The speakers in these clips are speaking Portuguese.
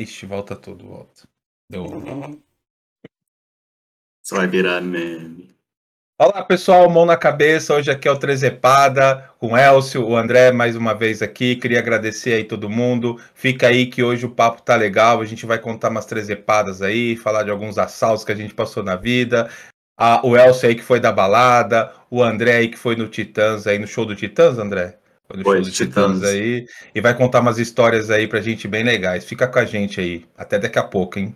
Ixi, volta tudo, volta. Deu. Isso vai virar meme. Olá, pessoal, mão na cabeça. Hoje aqui é o Trezepada, com o Elcio, o André mais uma vez aqui. Queria agradecer aí todo mundo. Fica aí que hoje o papo tá legal. A gente vai contar umas trezepadas aí, falar de alguns assaltos que a gente passou na vida. Ah, o Elcio aí que foi da balada, o André aí que foi no Titãs aí, no show do Titãs, André? Foi no Foi, show do Titãs. Titãs. aí. E vai contar umas histórias aí pra gente bem legais. Fica com a gente aí. Até daqui a pouco, hein?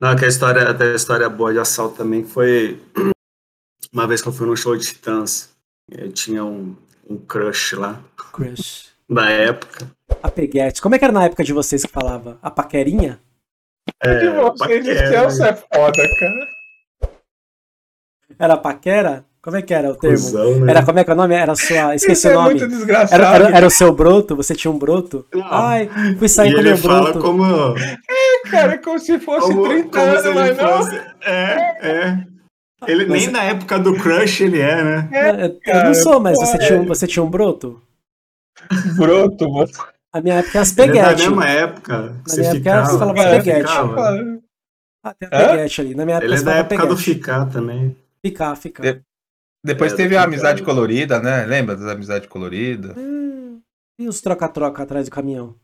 Não, que a história, até a história boa de assalto também foi uma vez que eu fui no show de Titãs. Eu tinha um, um crush lá, Crush. na época. A peguete. Como é que era na época de vocês que falava? A paquerinha? É, de vocês, paquera, o Celso é foda, cara. Era paquera? Como é que era o termo? Cusão, né? Era como é que é o nome? Era a sua. Esqueci Isso o é nome. muito desgraçado. Era, era, era o seu broto? Você tinha um broto? Não. Ai, fui sair E com ele meu fala broto. como, Cara, como se fosse como, 30 como anos, mas não. fosse. É, é. Ele Mas- nem na época do crush ele é, né? É, eu cara, não sou, mas você tinha, um, você tinha um broto? Broto, você. A minha época é as Ele é da peguete. mesma época. Na minha época ficava. você falava você peguete. ficava. Ah, tem a peguete ali. Na minha época Ele é da época do peguete. ficar também. Ficar, ficar. De- Depois É, teve do a amizade cara. colorida, né? Lembra das amizades coloridas? Hum, E os troca-troca atrás do caminhão?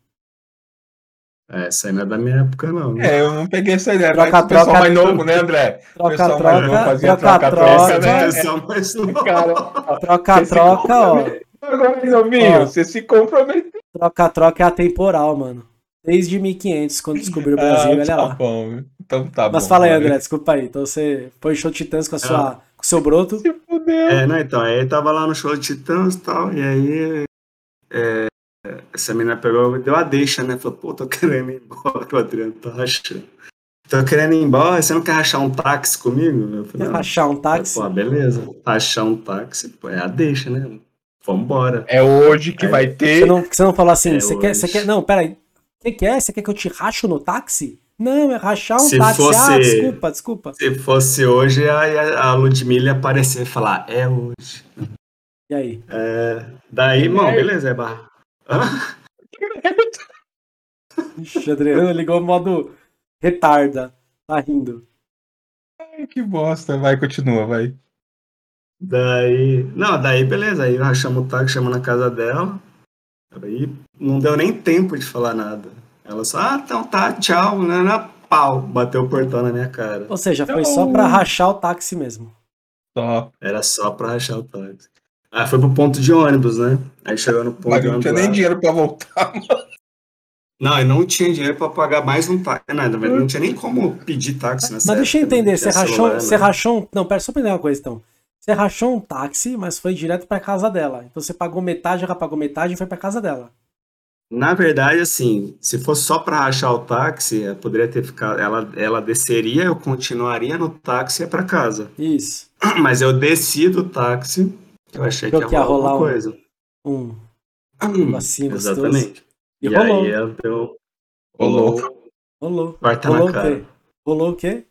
É, essa aí não é da minha época, não. né? É, eu não peguei essa ideia. Troca, mas o pessoal troca, mais novo, né, André? O pessoal mais novo Troca-troca, fazia troca-troca, troca-troca, né? Pessoal, mas não. Cara, ó, Troca-troca, ó. Agora, novinho, você se comprometeu. Troca-troca é atemporal, mano. Desde 1500, quando descobriu o Brasil, Ah, olha tá lá. bom. Então tá Mas bom. fala aí. André, desculpa aí. Então você foi show Titãs com, a sua, com o seu broto. Se fudeu. É, não, então, aí tava lá no show de Titãs e tal, e aí é, essa menina pegou, deu a deixa, né? Falou, pô, tô querendo ir embora, o Adriano tá rachando. Tô querendo ir embora, você não quer rachar um táxi comigo? Eu falei, rachar um táxi? Pô, beleza. Rachar um táxi, pô, é a deixa, né? Vambora. É hoje que É. vai Você ter. não, você não falou assim, É você quer, você quer. Não, peraí. O que, que é? Você quer que eu te racho no táxi? Não, é rachar um Se táxi. Ah, fosse- desculpa, desculpa. Se fosse hoje, a, a Ludmilla ia aparecer e falar, é hoje. E aí? É, daí, irmão, beleza, é barra. Ixi, Adriano ligou o modo retarda. Tá rindo. Ai, que bosta. Vai, continua, vai. Daí. Não, daí beleza. Aí nós chamamos o táxi, chamamos na casa dela. Aí não deu nem tempo de falar nada. Ela só, ah, então tá, tchau, né? né, Pau, bateu o portão na minha cara. Ou seja, foi só pra rachar o táxi mesmo. Só. Era só pra rachar o táxi. Aí foi pro ponto de ônibus, né? Aí chegou no ponto Mas de não ônibus. tinha nem dinheiro pra voltar. Não, eu não tinha dinheiro pra pagar mais um táxi. Nada, mas não tinha nem como pedir táxi nessa Mas deixa eu época, não entender, você rachou, celular, você né? rachou um... Não, pera, só pra entender uma coisa então. Você rachou um táxi, mas foi direto pra casa dela. Então você pagou metade, ela pagou metade e foi pra casa dela. Na verdade, assim, se fosse só pra rachar o táxi, ela poderia ter ficado. Ela, ela desceria, eu continuaria no táxi e ia pra casa. Isso. Mas eu desci do táxi, eu achei que Achou ia que ia rolar rolar alguma um- coisa. Um negocinho gostoso. Exatamente. E, E, rolou. aí deu. Rolou. Rolou. Rolou na o cara. quê? Rolou o quê?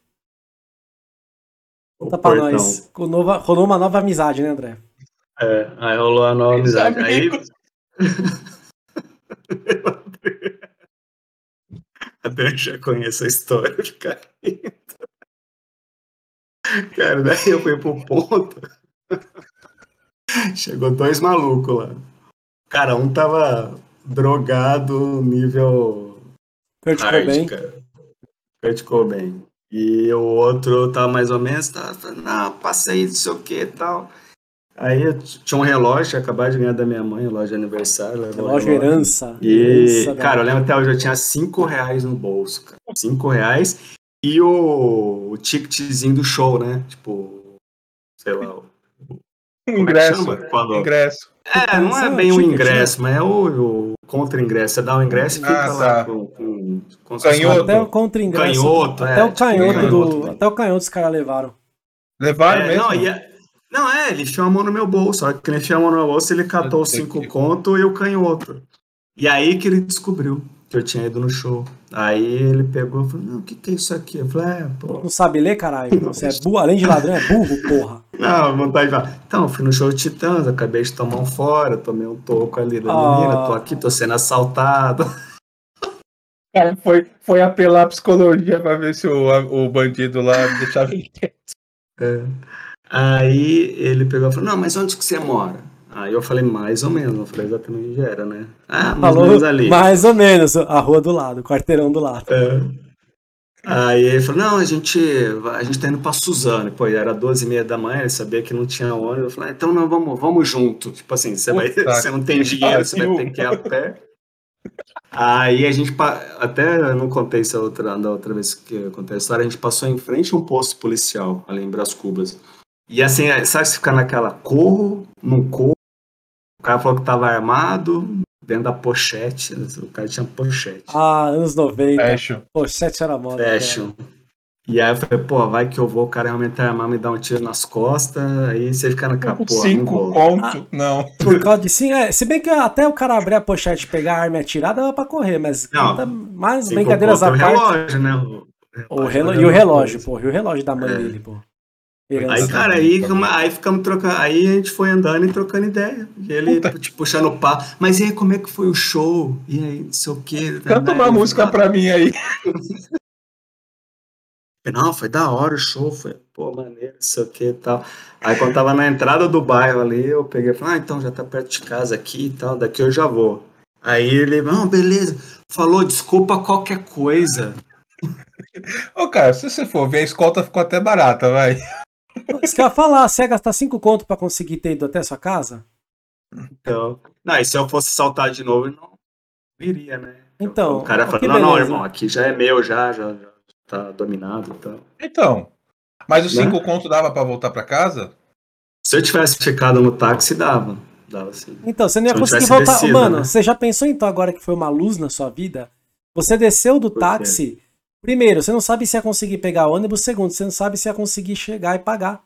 Conta pra portão. nós. Com nova- rolou uma nova amizade, né, André? É, aí rolou a nova amizade. Aí. Até eu já conheço a história do cara. Cara, daí eu fui pro ponto. Chegou dois malucos lá. Cara, um tava drogado nível Kurt Cobain. cara. Kurt Cobain. E o outro tava mais ou menos, tava falando, não, passa aí, não sei o que e tal. Aí tinha um relógio, acabado de ganhar da minha mãe, relógio de aniversário. o Relógio herança. e, Herança cara, eu lembro até hoje, eu tinha 5 reais no bolso, cara. 5 reais e o, o ticketzinho do show, né? Tipo, sei lá. o- Como é que Ingresso. chama? Quando... Ingresso. É, não é é bem o ingresso, mas é o, o contra-ingresso. Você dá o ingresso e fica Ah, lá tá. com, com, com Canhoto. Até o contra-ingresso. Canhoto, até é, o tipo canhoto canhoto. do. Até o canhoto os caras levaram. Levaram É, mesmo? não, e é- não, é, ele enfiou a mão no meu bolso. Só que ele enfiou a mão no meu bolso, ele catou os cinco que- contos e o canhoto. E aí que ele descobriu. Que eu tinha ido no show. Aí ele pegou e falou, não, o que, que é isso aqui? Eu falei, é, pô. Não sabe ler, caralho? Você é burro, além de ladrão, é burro, porra. Não, vontade de falar. Então, eu fui no show de Titãs, acabei de tomar um fora, tomei um toco ali da Ah. menina, tô aqui, tô sendo assaltado. Cara, foi, foi apelar a psicologia pra ver se o, o bandido lá deixava ele quieto. É. Aí ele pegou e falou, não, mas onde que você mora? Aí eu falei, mais ou menos, não falei exatamente onde era, né? Ah, mais ou Falou menos ali. mais ou menos, a rua do lado, o quarteirão do lado. É. Aí ele falou, não, a gente, a gente tá indo pra Suzano. Pô, era 12 e meia da manhã, ele sabia que não tinha ônibus. Eu falei, ah, então não, vamos, vamos junto. Tipo assim, você, vai, você não tem dinheiro, você vai ter que ir a pé. Aí a gente, até eu não contei isso outra, da outra vez que eu contei a história, a gente passou em frente a um posto policial, ali em Brás Cubas. E assim, sabe se ficar naquela corro, não corro, cara falou que tava armado, dentro da pochete, o cara tinha pochete. Ah, anos 90. Fecho. Pô, sete era moda. cara. Fashion. E aí eu falei, pô, vai que eu vou, o cara realmente armar, me dar um tiro nas costas, aí você fica naquela, pô, não Cinco vou. conto, não. Por causa de sim, é, se bem que até o cara abrir a pochete, pegar a arma e atirar, dava pra correr, mas Não. conta mais Cinco brincadeiras à é o parte. relógio, né? O relo- é e o relógio, pô, e o relógio da mãe É. dele, pô. Aí, Herança. cara, aí, aí ficamos trocando, aí a gente foi andando e trocando ideia. E ele, tipo, puxando o papo. Mas e aí, como é que foi o show? E aí, não sei o quê. Canta uma Aí, música ah, pra mim aí. Não, foi da hora o show, foi, pô, maneiro, não sei o que e tal. Aí quando tava na entrada do bairro ali, eu peguei e falei, ah, então já tá perto de casa aqui e tal, daqui eu já vou. Aí ele, não, beleza, falou, desculpa qualquer coisa. Ô, cara, se você for ver, a escolta ficou até barata, vai. Isso que eu ia falar, você ia gastar cinco conto pra conseguir ter ido até a sua casa? Então, não, e se eu fosse saltar de novo, eu não viria, né? Então, o cara falou, que não, não, irmão, aqui já é meu, já, já, já tá dominado e tal. Então. Mas os Né? cinco conto dava pra voltar pra casa? Se eu tivesse ficado no táxi, dava. Dava sim. Então, você não ia Se conseguir voltar. descido, Mano, né? você já pensou então agora que foi uma luz na sua vida? Você desceu do Por quê? táxi. Primeiro, você não sabe se ia conseguir pegar ônibus. Segundo, você não sabe se ia conseguir chegar e pagar.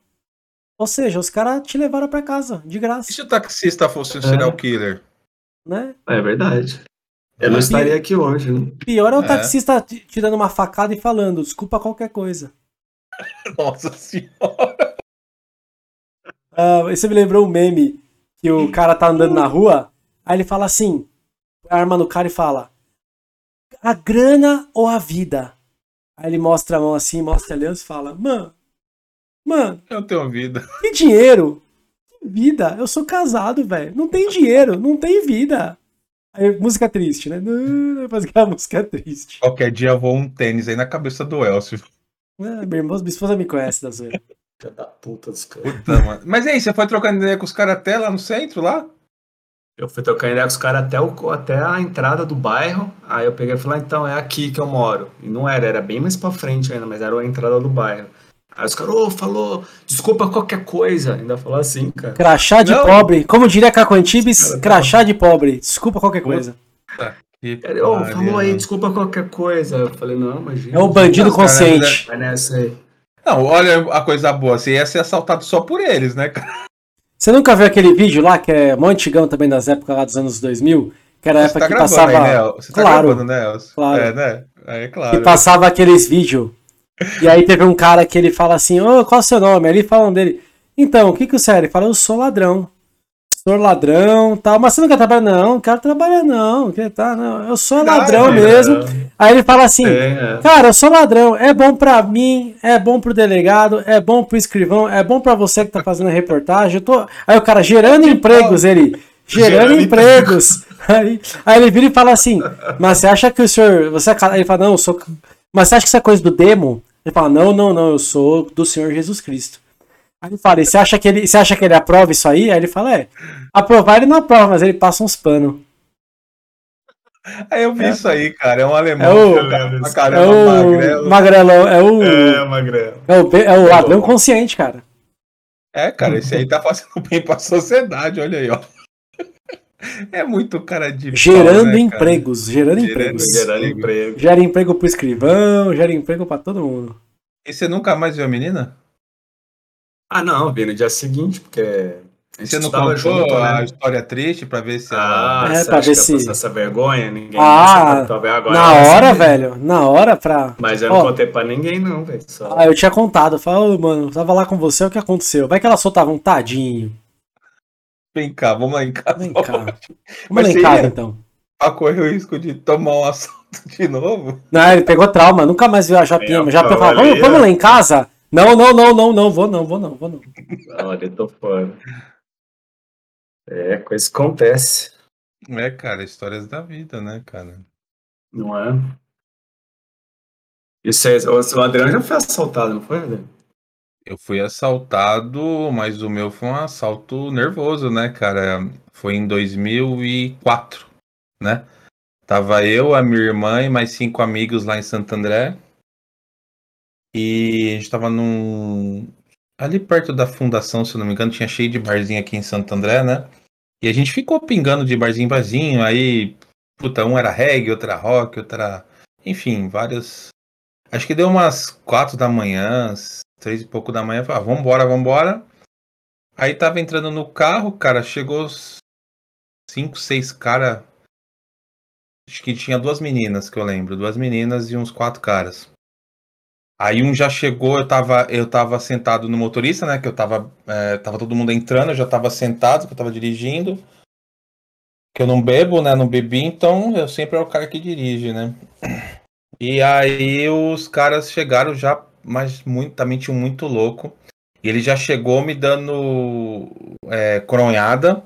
Ou seja, os caras te levaram pra casa, de E graça, se o taxista fosse um serial killer? né? É verdade. Eu não É. estaria aqui hoje, né? Pior é o É. taxista te te dando uma facada e falando, desculpa qualquer coisa. Nossa senhora. Ah, você me lembrou um meme que o cara tá andando na rua, aí ele fala assim, arma no cara e fala, a grana ou a vida? Aí ele mostra a mão assim, mostra a aliança e fala, mano, mano, Eu tenho vida. que dinheiro? Que vida? Eu sou casado, velho. Não tem dinheiro, não tem vida. Aí, música triste, né? Não, Faz aquela música triste. Qualquer dia voa um tênis aí na cabeça do Elcio. Ah, minha, irmã, minha esposa me conhece da zoeira. Filha da puta dos caras. Puta, mano. Mas e aí, você foi trocando ideia com os caras até lá no centro, lá? Eu fui trocar ideia com os caras até, o- até a entrada do bairro. Aí eu peguei e falei, ah, então é aqui que eu moro. E não era, era bem mais pra frente ainda, mas era a entrada do bairro. Aí os caras, ô, falou, desculpa qualquer coisa. Ainda falou assim, cara. Crachá de Não. pobre. Como diria Caco Antibes, Cara, tá crachá de pobre. Desculpa qualquer coisa. Ele, ô, pariu. falou aí, desculpa qualquer coisa. Eu falei, não, imagina. É o bandido consciente. Vai nessa aí. Não, olha a coisa boa. Você ia ser assaltado só por eles, né, cara? Você nunca viu aquele vídeo lá, que é mó antigão também das épocas lá dos anos 2000? Que era a época tá que passava. aí, né? Você tá Claro. gravando, né, Elcio? Claro. É, né? É, que claro. passava aqueles vídeos. E aí teve um cara que ele fala assim, ô, qual é o seu nome? Aí ele falam dele, então, o que que você é? Ele fala, eu sou ladrão. Sou ladrão, tal, mas você não quer trabalhar? Não, não quero trabalhar não, que tá, não, eu sou ladrão é, mesmo. Aí ele fala assim, É, é. cara, eu sou ladrão, é bom pra mim, é bom pro delegado, é bom pro escrivão, é bom pra você que tá fazendo a reportagem, eu tô... Aí o cara, gerando empregos, ele, gerando Gerando empregos. Aí, aí ele vira e fala assim, mas você acha que o senhor, você é Ele fala, não, eu sou... Mas você acha que isso é coisa do demo? Ele fala, não, não, não, eu sou do Senhor Jesus Cristo. Aí ele fala, e você acha que ele, você acha que ele aprova isso aí? Aí ele fala, é, aprovar ele não aprova, mas ele passa uns panos. Aí eu vi isso aí, cara. É um alemão. É o- que cara É caramba, o magrelo. magrelão, é o, É, magrelo. é o, é o ladrão consciente, cara. É, cara, esse aí tá fazendo bem pra sociedade, olha aí, ó. É muito cara de. pau, Gerando né, cara? empregos, gerando, Gerando empregos. Gerando emprego. Gera emprego pro escrivão, gera emprego pra todo mundo. E você nunca mais viu a menina? Ah, não, vi no dia seguinte, porque A gente Você não contou junto, a né? história triste pra ver se Ah, ela. É, você pra ver se- essa vergonha? Ninguém Ah, agora Na ela hora, sabe. velho. Na hora pra. Mas eu não Ó. contei pra ninguém, não, velho. Só... Ah, eu tinha contado. Eu falei, ô, mano, tava lá com você, o que aconteceu? Vai que ela soltava um tadinho. Vem cá, vamos lá em casa. Vem cá. Vamos Mas lá em casa, ia- então. Pra correr o risco de tomar um assalto de novo? Não, ele pegou trauma, nunca mais viu a Japinha. É, A Japinha olha falava, vamos, lá em casa? Não, não, não, não, não, vou não, vou não, vou não. Olha, eu tô fora. É, coisa que acontece, É, cara, histórias da vida, né, cara? não é? E vocês, o o Adriano já foi assaltado, não foi, Adriano? Eu fui assaltado, mas o meu foi um assalto nervoso, né, cara? Foi em 2004, né? Tava eu, a minha irmã e mais cinco amigos lá em Santo André. E a gente tava num. Ali perto da fundação, se eu não me engano, tinha cheio de barzinho aqui em Santo André, né? E a gente ficou pingando de barzinho em barzinho. Aí, puta, um era reggae, outro era rock, outro era. Enfim, várias. Acho que deu umas quatro da manhã, três e pouco da manhã. Falei, ah, vambora, vambora. Aí tava entrando no carro, cara, chegou cinco, seis cara. Acho que tinha duas meninas que eu lembro, duas meninas e uns quatro caras. Aí um já chegou, eu tava, eu tava sentado no motorista, né? Que eu tava, é, tava todo mundo entrando, eu já tava sentado, que eu tava dirigindo. Que eu não bebo, né? Não bebi, então eu sempre é o cara que dirige, né? E aí os caras chegaram já, mas muito, também tinha um muito louco. E ele já chegou me dando é, coronhada,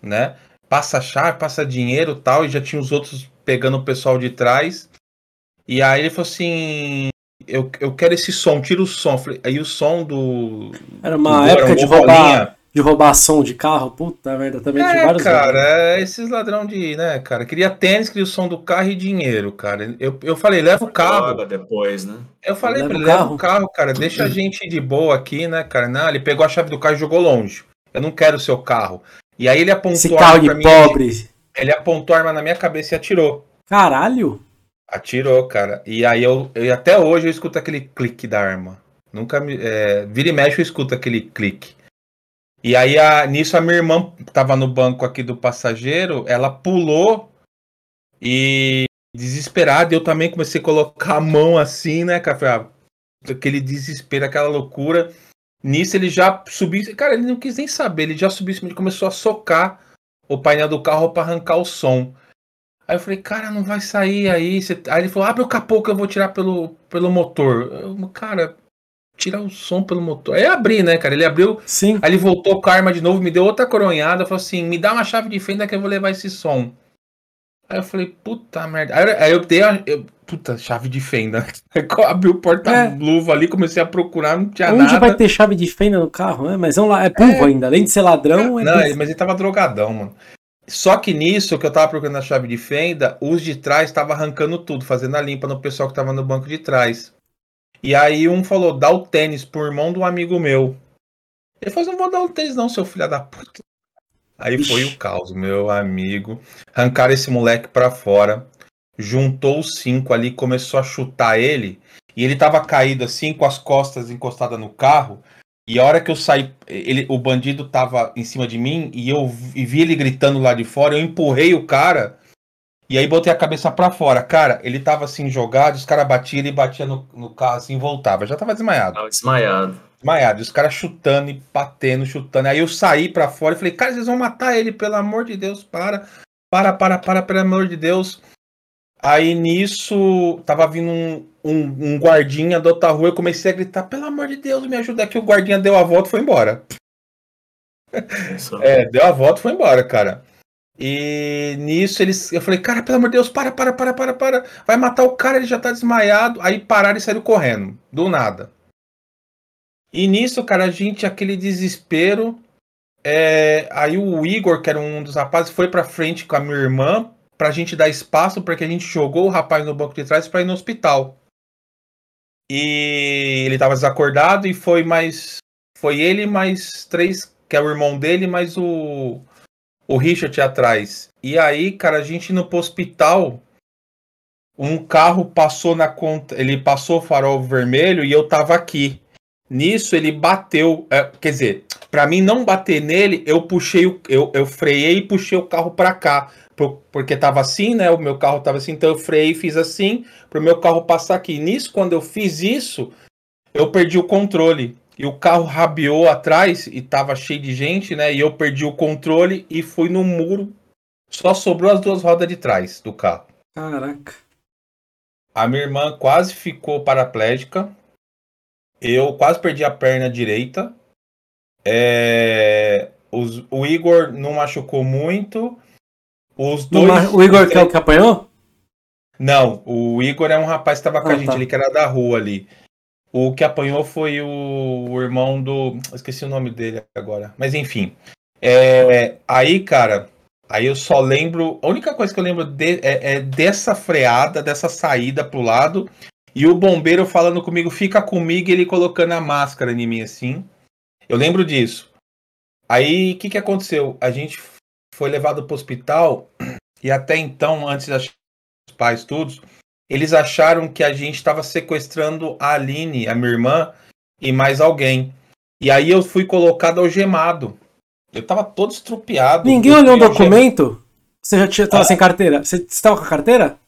né? Passa chave, passa dinheiro tal, e já tinha os outros pegando o pessoal de trás. E aí ele falou assim: Eu, eu quero esse som, tira o som. Aí o som do. Era uma do época de roubar, de roubar som de carro. Puta merda, também tinha É, vários. cara, é esses ladrão de, né, cara? Queria tênis, queria o som do carro e dinheiro, cara. Eu, eu falei, leva o carro. Droga depois, né? Eu falei Leva pra ele, o leva carro. o carro, cara, deixa a gente de boa aqui, né, cara? Não, ele pegou a chave do carro e jogou longe. Eu não quero o seu carro. E aí ele apontou Esse a carro arma de pra mim. pobre. Ele apontou a arma na minha cabeça e atirou. Caralho. Atirou, cara. E aí eu, eu até hoje eu escuto aquele clique da arma. Nunca me. É, vira e mexe eu escuto aquele clique. E aí a, nisso a minha irmã tava no banco aqui do passageiro, ela pulou e desesperada, eu também comecei a colocar a mão assim, né? Falei, ah, Aquele desespero, aquela loucura. Nisso ele já subiu. Cara, ele não quis nem saber, ele já subiu ele começou a socar o painel do carro para arrancar o som. Aí eu falei, cara, não vai sair aí. Você- Aí ele falou, abre o capô que eu vou tirar pelo, pelo motor. Eu, cara, tirar o som pelo motor. Aí abri, né, cara? Ele abriu, Sim. aí ele voltou com a arma de novo, me deu outra coronhada, falou assim, me dá uma chave de fenda que eu vou levar esse som. Aí eu falei, puta merda. Aí, eu- eu dei a. eu- puta, chave de fenda. Eu abri o porta-luva ali, comecei a procurar, não tinha Onde nada. vai ter chave de fenda no carro, né? Mas vamos lá, é pulvo ainda. Além de ser ladrão, é Não, pulvo. ele- mas ele tava drogadão, mano. Só que nisso que eu tava procurando a chave de fenda, os de trás tava arrancando tudo, fazendo a limpa no pessoal que tava no banco de trás. E aí um falou, dá o tênis pro irmão de um amigo meu. Ele falou, não vou dar o tênis não, seu filho da puta. Aí foi Ixi. o caos, meu amigo. Arrancaram esse moleque pra fora. Juntou os cinco ali, começou a chutar ele. E ele tava caído assim, com as costas encostadas no carro. E a hora que eu saí, ele, o bandido tava em cima de mim e eu vi vi ele gritando lá de fora. Eu empurrei o cara e aí botei a cabeça pra fora. Cara, ele tava assim jogado, os caras batiam, ele batia no, no carro assim e voltava. Já tava desmaiado. Tava desmaiado. Desmaiado. E os caras chutando e batendo, chutando. Aí eu saí pra fora e falei, cara, vocês vão matar ele, pelo amor de Deus, para. Para, para, para, pelo amor de Deus. Aí nisso, tava vindo um, um, um guardinha da outra rua, eu comecei a gritar, pelo amor de Deus, me ajuda aqui. O guardinha deu a volta e foi embora. É, deu a volta e foi embora, cara. E nisso eles. Eu falei, cara, pelo amor de Deus, para, para, para, para, para. Vai matar o cara, ele já tá desmaiado. Aí pararam e saíram correndo. Do nada. E nisso, cara, a gente, aquele desespero. é, aí o Igor, que era um dos rapazes, foi pra frente com a minha irmã pra gente dar espaço, porque a gente jogou o rapaz no banco de trás pra ir no hospital. E ele tava desacordado e foi mais. Foi ele mais três, que é o irmão dele, mais o. O Richard atrás. E aí, cara, a gente indo pro hospital. Um carro passou na conta. Ele passou o farol vermelho e eu tava aqui. Nisso ele bateu, é, quer dizer, para mim não bater nele, eu puxei o, eu, eu freiei e puxei o carro para cá, porque tava assim, né? O meu carro tava assim, então eu freiei e fiz assim para o meu carro passar aqui. Nisso, quando eu fiz isso, eu perdi o controle e o carro rabiou atrás e tava cheio de gente, né? E eu perdi o controle e fui no muro. Só sobrou as duas rodas de trás do carro. Caraca. A minha irmã quase ficou paraplégica. Eu quase perdi a perna direita. É... Os... O Igor não machucou muito. Os dois. O Igor que é o que apanhou? Não, o Igor é um rapaz que estava com ah, a gente tá. ali, que era da rua ali. O que apanhou foi o, o irmão do. Esqueci o nome dele agora. Mas enfim. É... Aí, cara, aí eu só lembro. A única coisa que eu lembro de... é, é dessa freada, dessa saída pro lado. E o bombeiro falando comigo, fica comigo, e ele colocando a máscara em mim assim. Eu lembro disso. Aí, o que, que aconteceu? A gente foi levado para o hospital e até então, antes dos pais todos, eles acharam que a gente estava sequestrando a Aline, a minha irmã, e mais alguém. E aí eu fui colocado algemado. Eu tava todo estrupiado. Ninguém olhou o documento? Você já tinha, tava ah. sem carteira? Você estava com a carteira?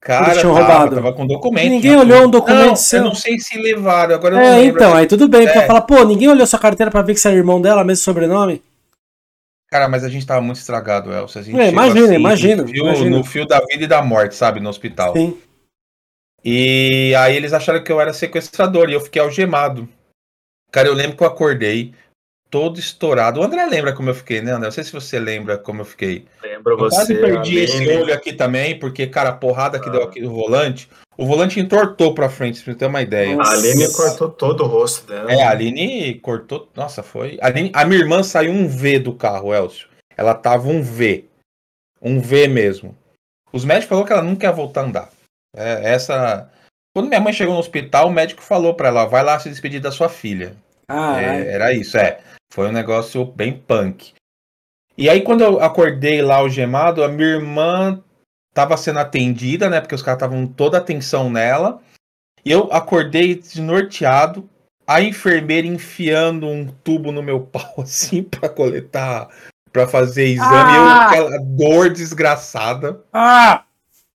Cara, tinham tava, roubado. tava com documento. Ninguém olhou um documento não, seu. Eu não sei se levaram, agora eu é, não então, aí tudo bem. É. Porque falar, pô, ninguém olhou sua carteira pra ver que você era irmão dela, mesmo sobrenome? Cara, mas a gente tava muito estragado, Elcio. A gente é, imagina, assim, imagina, no fio, no fio da vida e da morte, sabe, no hospital. Sim. E aí eles acharam que eu era sequestrador e eu fiquei algemado. Cara, eu lembro que eu acordei, todo estourado. O André lembra como eu fiquei, né, André? Não sei se você lembra como eu fiquei. Lembro eu você. Quase perdi esse olho aqui também, porque, cara, a porrada que ah. deu aqui no volante, o volante entortou pra frente, pra você ter uma ideia. A Aline cortou todo o rosto dela. É, a Aline cortou. Nossa, foi. A, Aline... a minha irmã saiu um V do carro, Elcio. Ela tava um V. Um V mesmo. Os médicos falaram que ela nunca ia voltar a andar. É, essa. Quando minha mãe chegou no hospital, o médico falou para ela: vai lá se despedir da sua filha. Ah, é, era isso, é. Foi um negócio bem punk. E aí, quando eu acordei lá algemado, a minha irmã tava sendo atendida, né? Porque os caras estavam toda a atenção nela. E eu acordei desnorteado, a enfermeira enfiando um tubo no meu pau, assim, para coletar, para fazer exame. Ah! Eu, aquela dor desgraçada. Ah!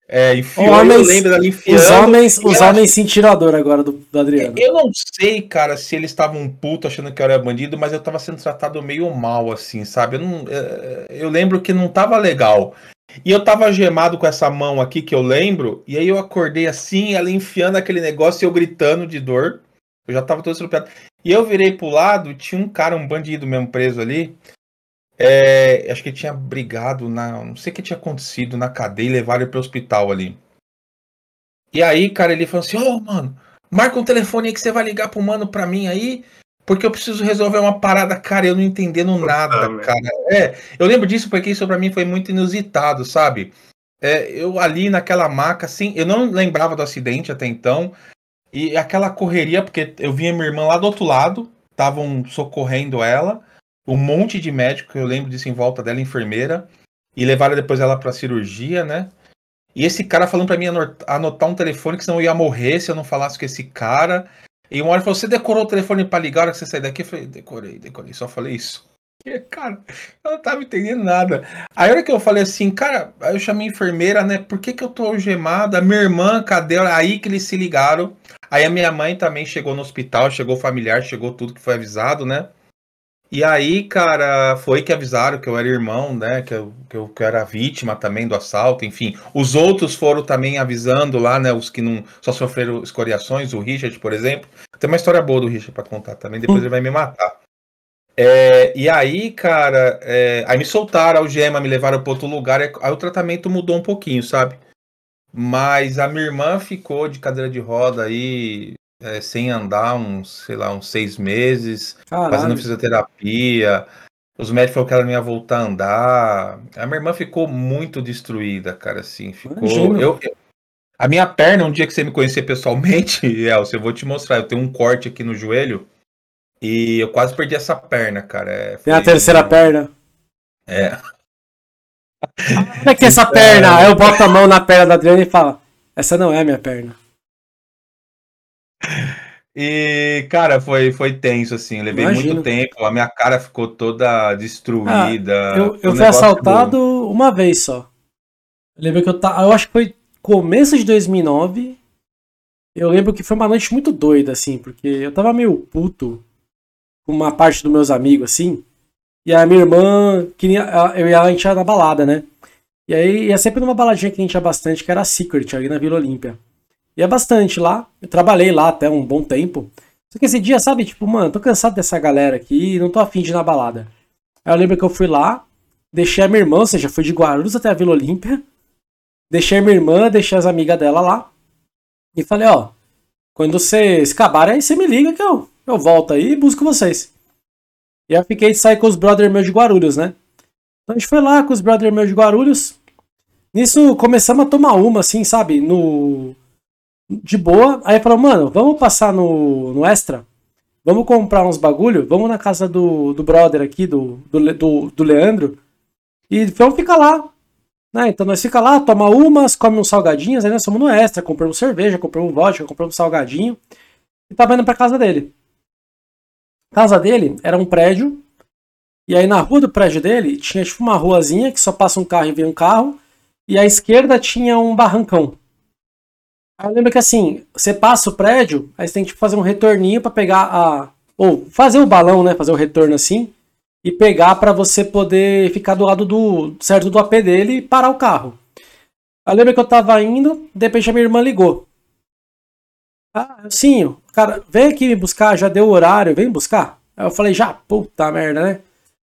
É, enfiou, homens, eu lembro dela enfiando. Os homens, os ela... homens sentiram a dor agora do, do Adriano. Eu não sei, cara, se eles estavam putos achando que eu era bandido, mas eu tava sendo tratado meio mal, assim, sabe? Eu, não, é, eu lembro que não tava legal. E eu tava gemado com essa mão aqui que eu lembro, e aí eu acordei assim, ela enfiando aquele negócio e eu gritando de dor. Eu já tava todo estrupiado. E eu virei pro lado, tinha um cara, um bandido mesmo preso ali. É, acho que tinha brigado na. Não sei o que tinha acontecido na cadeia e levaram ele pro hospital ali. E aí, cara, ele falou assim: Ô, oh, mano, marca um telefone aí que você vai ligar pro mano pra mim aí, porque eu preciso resolver uma parada, cara, eu não entendendo nada, ah, cara. É, eu lembro disso porque isso pra mim foi muito inusitado, sabe? É, eu ali naquela maca, assim, eu não lembrava do acidente até então. E aquela correria, porque eu vinha minha irmã lá do outro lado, estavam socorrendo ela um monte de médico, eu lembro disso em volta dela, enfermeira, e levaram depois ela para cirurgia, né? E esse cara falando para mim anotar um telefone, que senão eu ia morrer se eu não falasse com esse cara. E uma hora falou: Você decorou o telefone para ligar hora que você sair daqui? Eu falei: Decorei, decorei, só falei isso. E, cara, eu não tava entendendo nada. Aí a hora que eu falei assim, cara, aí eu chamei a enfermeira, né? Por que, que eu tô algemada? Minha irmã, cadê? Aí que eles se ligaram. Aí a minha mãe também chegou no hospital, chegou familiar, chegou tudo que foi avisado, né? E aí, cara, foi que avisaram que eu era irmão, né? Que eu, que eu, que eu era vítima também do assalto, enfim. Os outros foram também avisando lá, né? Os que não só sofreram escoriações, o Richard, por exemplo. Tem uma história boa do Richard para contar também, depois ele vai me matar. É, e aí, cara, é, aí me soltaram a algema, me levaram para outro lugar, aí o tratamento mudou um pouquinho, sabe? Mas a minha irmã ficou de cadeira de roda aí é, sem andar uns, sei lá, uns seis meses, Caralho. fazendo fisioterapia. Os médicos falaram que ela não ia voltar a andar. A minha irmã ficou muito destruída, cara, assim. Ficou. Eu, eu, a minha perna, um dia que você me conhecer pessoalmente, Elcio, eu vou te mostrar. Eu tenho um corte aqui no joelho e eu quase perdi essa perna, cara. É, Tem a terceira perna. É. Como é que é essa perna? Aí eu boto a mão na perna da Adriana e falo: Essa não é a minha perna. E, cara, foi, foi tenso, assim. Levei Imagino. muito tempo, a minha cara ficou toda destruída. Ah, Eu, eu um fui assaltado uma vez só. Eu lembro que eu tava. Eu acho que foi começo de 2009. Eu lembro que foi uma noite muito doida, assim, porque eu tava meio puto com uma parte dos meus amigos, assim. E a minha irmã queria. Eu e ela a gente ia na balada, né? E aí ia sempre numa baladinha que a gente ia bastante, que era a Secret, ali na Vila Olímpia. Ia bastante lá. Eu trabalhei lá até um bom tempo. Só que esse dia, sabe, tipo, mano, tô cansado dessa galera aqui, não tô afim de ir na balada. Aí eu lembro que eu fui lá, deixei a minha irmã, ou seja, fui de Guarulhos até a Vila Olímpia. Deixei a minha irmã, deixei as amigas dela lá. E falei, ó, quando vocês acabarem aí, você me liga que eu, eu volto aí e busco vocês. E eu fiquei de sair com os brother meus de Guarulhos, né? Então a gente foi lá com os brother meus de Guarulhos. Nisso começamos a tomar uma, assim, sabe? No. De boa. Aí falou, mano, vamos passar no, no extra? Vamos comprar uns bagulho? Vamos na casa do, do brother aqui, do, do, do, do Leandro. E vamos ficar lá. Né? Então nós fica lá, toma umas, come uns salgadinhos, aí nós fomos no extra, compramos cerveja, compramos vodka, compramos salgadinho. E tava indo pra casa dele. A casa dele era um prédio. E aí na rua do prédio dele tinha tipo uma ruazinha que só passa um carro e vem um carro. E à esquerda tinha um barrancão. Aí lembro que assim, você passa o prédio, aí você tem que tipo, fazer um retorninho pra pegar a. Ou fazer o balão, né? Fazer o retorno assim. E pegar pra você poder ficar do lado do. certo do AP dele e parar o carro. Aí lembro que eu tava indo, de repente a minha irmã ligou. Ah, sim, cara, vem aqui me buscar, já deu o horário, vem buscar. Aí eu falei, já, puta merda, né?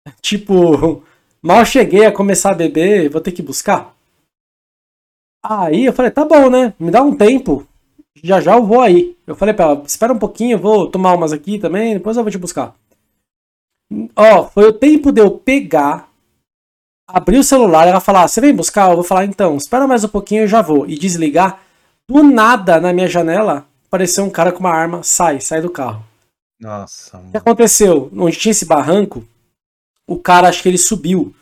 Tipo, mal cheguei a começar a beber, vou ter que buscar. Aí eu falei, tá bom, né? Me dá um tempo. Já já eu vou aí. Eu falei pra ela, espera um pouquinho, eu vou tomar umas aqui também, depois eu vou te buscar. Ó, foi o tempo de eu pegar, abrir o celular, ela falar, você vem buscar? Eu vou falar, então, espera mais um pouquinho, eu já vou. E desligar. Do nada, na minha janela, apareceu um cara com uma arma, sai, sai do carro. Nossa, O que mano. aconteceu? Onde tinha esse barranco, o cara, acho que ele subiu.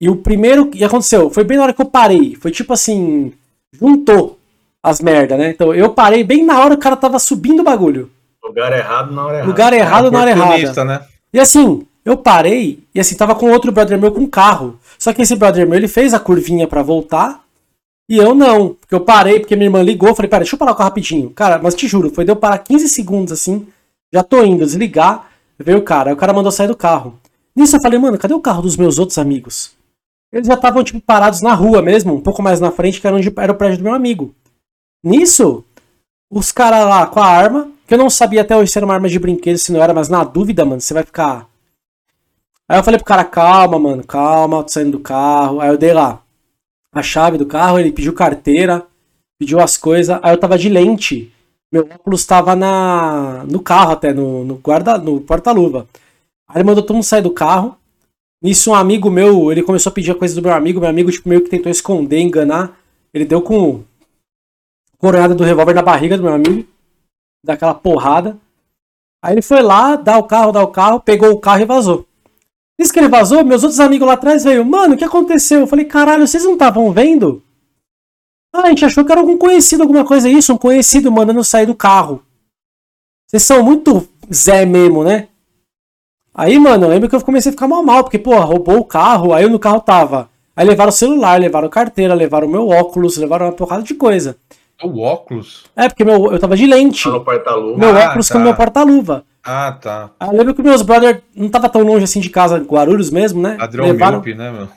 E o primeiro que aconteceu foi bem na hora que eu parei. Foi tipo assim, juntou as merda, né? Então eu parei bem na hora que o cara tava subindo o bagulho. Lugar errado na hora errada. Lugar errado na hora errada. Né? E assim, eu parei e assim, tava com outro brother meu com carro. Só que esse brother meu, ele fez a curvinha pra voltar e eu não. Porque eu parei, porque minha irmã ligou, falei, pera, deixa eu parar o carro rapidinho. Cara, mas te juro, foi de eu parar 15 segundos assim, já tô indo, desligar, veio o cara. Aí o cara mandou sair do carro. Nisso eu falei, mano, cadê o carro dos meus outros amigos? Eles já estavam, tipo, parados na rua mesmo, um pouco mais na frente, que era onde era o prédio do meu amigo. Nisso, os caras lá com a arma, que eu não sabia até hoje se era uma arma de brinquedo, se não era, mas na dúvida, mano, você vai ficar. Aí eu falei pro cara, calma, mano, calma, tô saindo do carro. Aí eu dei lá a chave do carro, ele pediu carteira, pediu as coisas, aí eu tava de lente. Meu óculos tava na, no carro até, no, no guarda, no porta-luva. Aí ele mandou todo mundo sair do carro. Nisso, um amigo meu, ele começou a pedir a coisa do meu amigo. Meu amigo, tipo, meio que tentou esconder, enganar. Ele deu com coronhada do revólver na barriga do meu amigo. Daquela porrada. Aí ele foi lá, dá o carro, dá o carro, pegou o carro e vazou. Isso que ele vazou, meus outros amigos lá atrás veio, mano, o que aconteceu? Eu falei, caralho, vocês não estavam vendo? Ah, a gente achou que era algum conhecido, alguma coisa isso, um conhecido mandando sair do carro. Vocês são muito Zé mesmo, né? Aí, mano, eu lembro que eu comecei a ficar mal mal, porque, pô, roubou o carro, aí eu no carro tava. Aí levaram o celular, levaram carteira, levaram meu óculos, levaram uma porrada de coisa. O óculos? É, porque meu, eu tava de lente. Tá. Meu Ah, óculos tá. com meu porta-luva. Ah, tá. Aí eu lembro que meus brother não tava tão longe assim de casa, Guarulhos mesmo, né? Padrão levaram, míope, né, meu?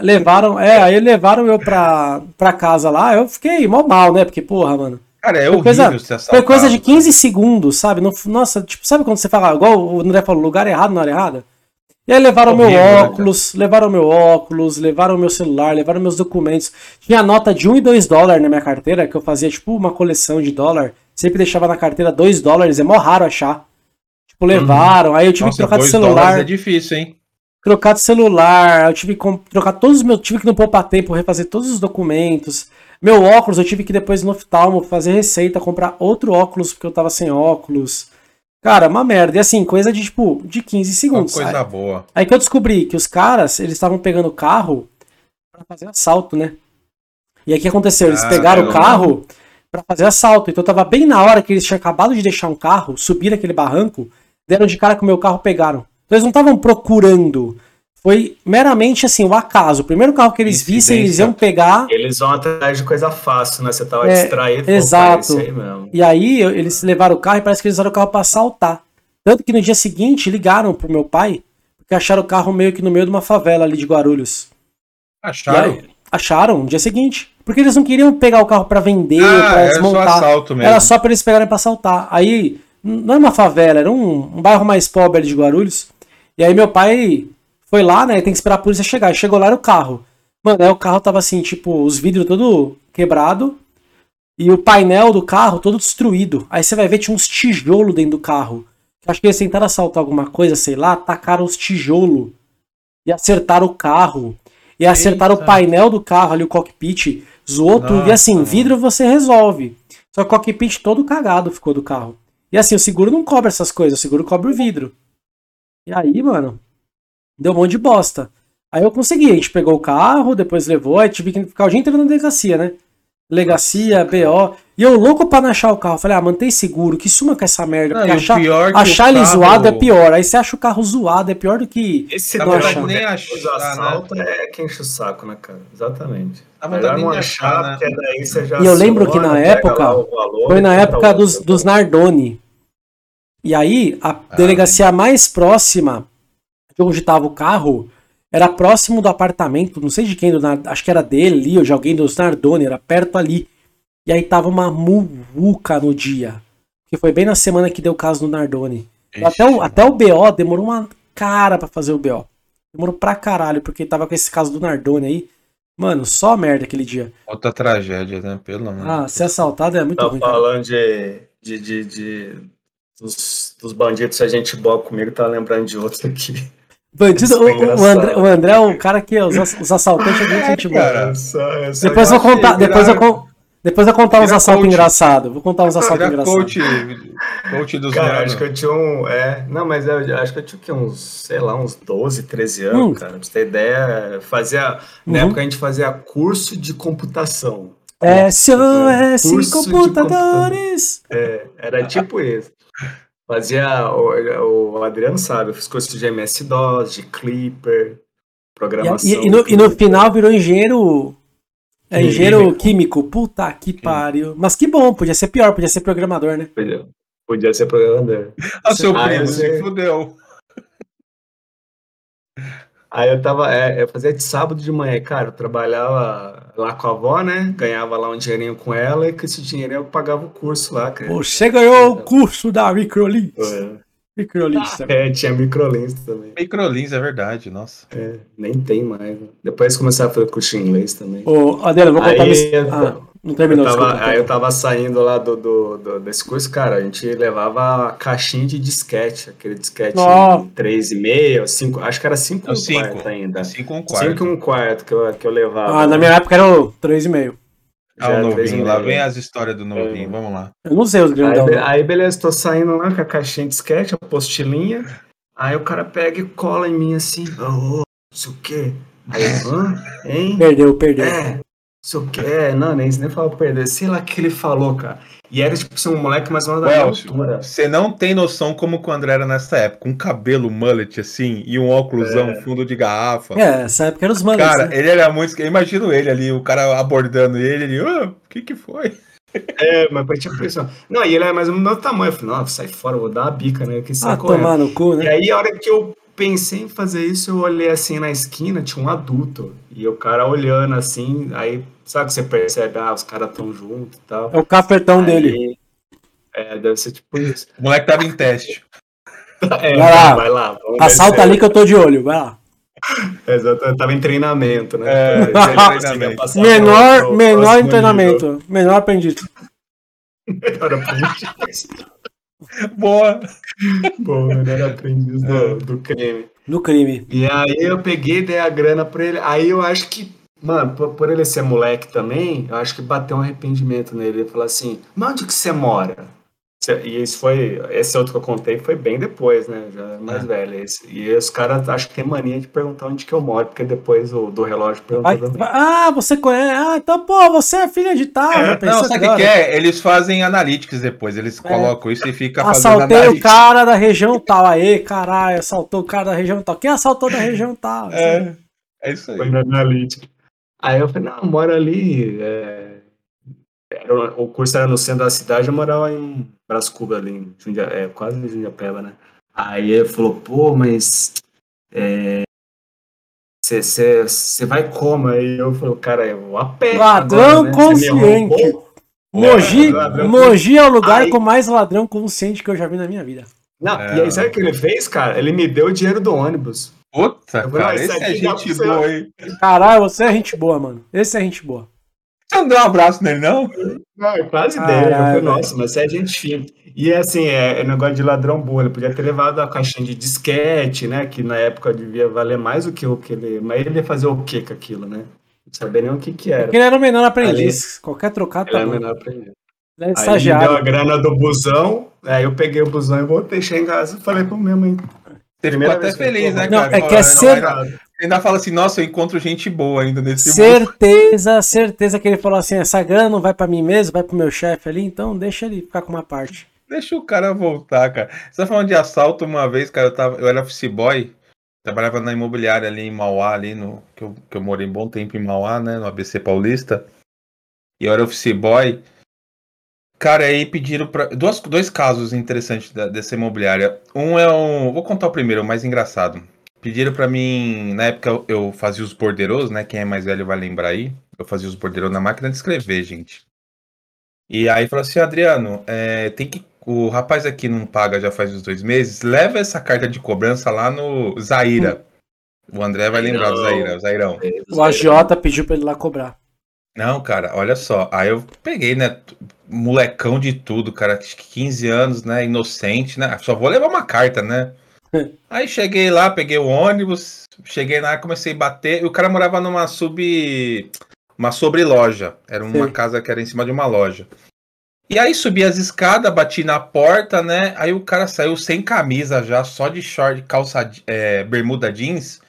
levaram, é, aí levaram eu pra, pra casa lá, eu fiquei mó mal, né? Porque, porra, mano. Cara, é Foi horrível coisa, foi coisa de 15 segundos, sabe? Não- nossa, tipo, sabe quando você fala, igual o André falou, lugar errado na hora errada? E aí levaram meu Horrível, né, cara? óculos, levaram meu óculos, levaram meu celular, levaram meus documentos. Tinha nota de 1 e 2 dólares na minha carteira, que eu fazia tipo uma coleção de dólar. Sempre deixava na carteira 2 dólares, é mó raro achar. Tipo, levaram, aí eu tive Uhum. Nossa, que trocar de celular é difícil, hein? trocar de celular, eu tive que trocar todos os meus, tive que no Poupa Tempo refazer todos os documentos. Meu óculos, eu tive que depois no oftalmo fazer receita, comprar outro óculos porque eu tava sem óculos. Cara, uma merda. E assim, coisa de tipo, de 15 Uma segundos. coisa Aí, boa. aí que eu descobri que os caras, eles estavam pegando o carro pra fazer assalto, né? E aí o que aconteceu? Eles Ah, pegaram o carro pra fazer assalto. Então tava bem na hora que eles tinham acabado de deixar um carro, subir aquele barranco, deram de cara com o meu carro, pegaram. Então eles não estavam procurando. Foi meramente assim, o acaso. O primeiro carro que eles vissem, eles iam pegar. Eles vão atrás de coisa fácil, né? Você tava É, distraído. exato. aí mesmo. E aí eles levaram o carro e parece que eles usaram o carro pra assaltar. Tanto que no dia seguinte ligaram pro meu pai, porque acharam o carro meio que no meio de uma favela ali de Guarulhos. Acharam? aí, acharam no dia seguinte. Porque eles não queriam pegar o carro pra vender, Ah, pra era só desmontar. assalto mesmo. Era só pra eles pegarem pra assaltar. Aí, não era uma favela, era um, um bairro mais pobre ali de Guarulhos. E aí meu pai foi lá, né? Tem que esperar a polícia chegar. Chegou lá era o carro. Mano, aí o carro tava assim, tipo, os vidros todo quebrado. E o painel do carro todo destruído. Aí você vai ver, tinha uns tijolos dentro do carro. Acho que eles tentaram assaltar alguma coisa, sei lá, tacaram os tijolos. E acertaram o carro. E acertaram Eita. o painel do carro ali, o cockpit. Zoou tudo. E assim, Nossa, vidro você resolve. Só que o cockpit todo cagado ficou do carro. E assim, o seguro não cobre essas coisas, o seguro cobre o vidro. E aí, mano, deu um monte de bosta. Aí eu consegui, a gente pegou o carro, depois levou, aí tive que ficar o dia inteiro na delegacia, né? Delegacia, BO. E eu louco pra não achar o carro. Falei, ah, mantém seguro, que suma com essa merda. Não, achar, pior que o achar ele carro- zoado é pior. Aí você acha o carro zoado, é pior do que. Esse Não negócio achar. nem coisa achar, né? assalto é quem enche o saco, né, cara? Exatamente. Dá Melhor não achar, achar, né? porque daí você já E eu lembro que na época, valor Foi na época dos, dos Nardoni. E aí, a delegacia mais próxima de onde tava o carro era próximo do apartamento, não sei de quem, do acho que era dele ali, ou de alguém dos Nardoni, era perto ali. E aí tava uma muvuca no dia. Que foi bem na semana que deu o caso do Nardoni. Até o, até o BO demorou uma cara pra fazer o BO. Demorou pra caralho, porque tava com esse caso do Nardoni aí. Mano, só merda aquele dia. Outra tragédia, né? Pelo amor. Ah, ser assaltado é muito Tá ruim, falando de, de, de, de- dos, dos bandidos, se a gente boa comigo, tá lembrando de outro aqui. Bandido, o, é o. André, o André é o cara que os, os assaltantes é muito gente boa. cara. É é Depois eu vou contar, depois eu, depois eu contar uns virar assaltos engraçados. Vou contar uns assaltos engraçados. coach, coach dos Cara, acho que eu tinha um. É, não, mas eu acho que eu tinha o quê? uns, sei lá, uns 12, 13 anos, Hum. cara. Pra você ter ideia, fazia. Na Uhum. época a gente fazia curso de computação. SOS Curso de Computadores. É, era tipo isso. Fazia. O, o Adriano sabe, eu fiz curso de MS-DOS, de Clipper, programação. e- e no, e no final virou engenheiro. É, Químico. engenheiro químico. Puta que pariu. Mas que bom, podia ser pior, podia ser programador, né? Podia, podia ser programador. Ah, seu Ah, primo, eu se fudeu. Aí eu tava, é, eu fazia de sábado de manhã, cara, eu trabalhava lá com a avó, né? Ganhava lá um dinheirinho com ela e com esse dinheirinho eu pagava o curso lá, cara. Você ganhou o curso da Microlins. É, Microlins também. É, tinha microlins também. Microlins, é verdade, nossa. É, nem tem mais. né? Depois começaram a fazer curso de inglês também. Ô, Adela, vou contar Aí, isso. eu- Ah, não terminou, Eu tava- desculpa. aí eu tava saindo lá do, do- do- desse curso, cara, a gente levava a caixinha de disquete, aquele disquete Ó. 3,5, 5, acho que era 5 É o e um 5. quarto ainda. 5 um 5 quarto. e um quarto que eu, que eu levava. Ah, na minha época era o 3,5. Ah, o e novinho, lá vem as histórias do novinho, É. vamos lá. Eu não sei os Aí, grandão. não. aí, beleza, tô saindo lá com a caixinha de sketch, a postilinha. Aí o cara pega e cola em mim assim, ô, não sei o quê. Aí hã? Hein? Perdeu, perdeu. É, sei o quê. É, não, nem, nem pra perder. Sei lá o que ele falou, cara. E era tipo assim, um moleque mais ou menos da altura. você não tem noção como que o André era nessa época. Um cabelo mullet assim e um óculosão fundo de garrafa. É, essa época era os manos. Cara, né? ele era muito. Eu imagino ele ali, o cara abordando ele, ele, "Ah, o que que foi? É, mas foi tipo isso. Não, e ele é mais ou menos do meu tamanho. Eu falei, não, sai fora, eu vou dar uma bica, né? Que Ah, correndo. tomar no cu, E né? aí, a hora que eu pensei em fazer isso, eu olhei assim na esquina, tinha um adulto. E o cara olhando assim, aí, sabe que você percebe, ah, os caras tão juntos e tal. É o cafetão Aí, dele. É, deve ser tipo isso. O moleque tava em teste. É, Vai lá. vai lá. Assalta descer. ali que eu tô de olho, vai lá. Exato, eu tava em treinamento, né? É, treinamento. passar Menor, pro- pro menor próximo treinamento. Menor aprendiz. nível. Menor aprendiz. Boa. Bom, menor aprendiz do, do crime. No crime. E aí eu peguei, dei a grana pra ele. Aí eu acho que, mano, por, por ele ser moleque também, eu acho que bateu um arrependimento nele. Ele falou assim: Mas onde que você mora? E esse foi. Esse outro que eu contei foi bem depois, né? Já mais É. velho. Esse. E os caras acho que tem mania de perguntar onde que eu moro, porque depois o do relógio perguntou Vai- também. ah, você conhece. Ah, então, pô, você é filha de tal. É, já Não, sabe o que, que é? Eles fazem analytics depois, eles colocam isso e fica fazendo Assaltei o analytics. cara da região tal. Aê, caralho, assaltou o cara da região tal. Quem assaltou da região tal? É, é isso aí. Foi na analítica. Aí eu falei, não, eu moro ali. é, era- o curso era no centro da cidade, eu morava em Brás Cubas ali, em Jundia, é, quase em Jundiapeba, né? Aí ele falou, pô, mas você vai como? Aí eu falei, cara, eu vou a pé. Ladrão agora, né? Consciente. Mogi, ladrão- Mogi é o lugar Aí- com mais ladrão consciente que eu já vi na minha vida. Não, É. e aí sabe o que ele fez, cara? Ele me deu o dinheiro do ônibus. Puta, cara, "Ah, esse é gente pra você- boa, hein? Caralho, você é gente boa, mano. Esse é gente boa. Você não deu um abraço nele, não? Não, eu quase dei. Caralho, Eu falei, velho. nossa, mas você é gente fina. E assim, é, é negócio de ladrão burro. Ele podia ter levado a caixinha de disquete, né? Que na época devia valer mais do que o que ele. Mas ele ia fazer o que com aquilo, né? Não sabia nem o que que era. Porque ele era o menor aprendiz. Qualquer trocado Ele tá era bom. menor pra ele. Ele é Aí ele me deu a grana do busão, aí eu peguei o busão e voltei, cheguei em casa e falei pro meu mãe. Você ficou Primeira até que eu feliz, né, Não, cara? é Pô, que é não, ser- ainda- Ainda fala assim, nossa, eu encontro gente boa ainda nesse mundo. Certeza, certeza que ele falou assim: essa grana não vai pra mim mesmo, vai pro meu chefe ali, então deixa ele ficar com uma parte. Deixa o cara voltar, cara. Você tá falando de assalto uma vez, cara, eu, tava, eu era office boy, trabalhava na imobiliária ali em Mauá, ali no. Que eu, que eu morei um bom tempo em Mauá, né? No ABC Paulista. E eu era office boy. Cara, aí pediram pra. Dois, dois casos interessantes da- dessa imobiliária. Um é um. Vou contar o primeiro, o mais engraçado. Pediram pra mim. Na época eu- eu fazia os bordeiros, né? Quem é mais velho vai lembrar aí. Eu fazia os bordeiros na máquina de escrever, gente. E aí falou assim, Adriano, é, tem que. O rapaz aqui não paga já faz uns dois meses. Leva essa carta de cobrança lá no Zaira. O André vai lembrar do Zaira, o Zairão. O agiota pediu pra ele lá cobrar. Não, cara, olha só. Aí eu peguei, né? Molecão de tudo, cara. acho que 15 anos, né? Inocente, né? Só vou levar uma carta, né? Aí cheguei lá, peguei o ônibus, cheguei lá, comecei a bater. E o cara morava numa sub. Uma sobreloja. Era uma Sei. casa que era em cima de uma loja. E aí subi as escadas, bati na porta, né? Aí o cara saiu sem camisa já, só de short, calça, é, bermuda jeans.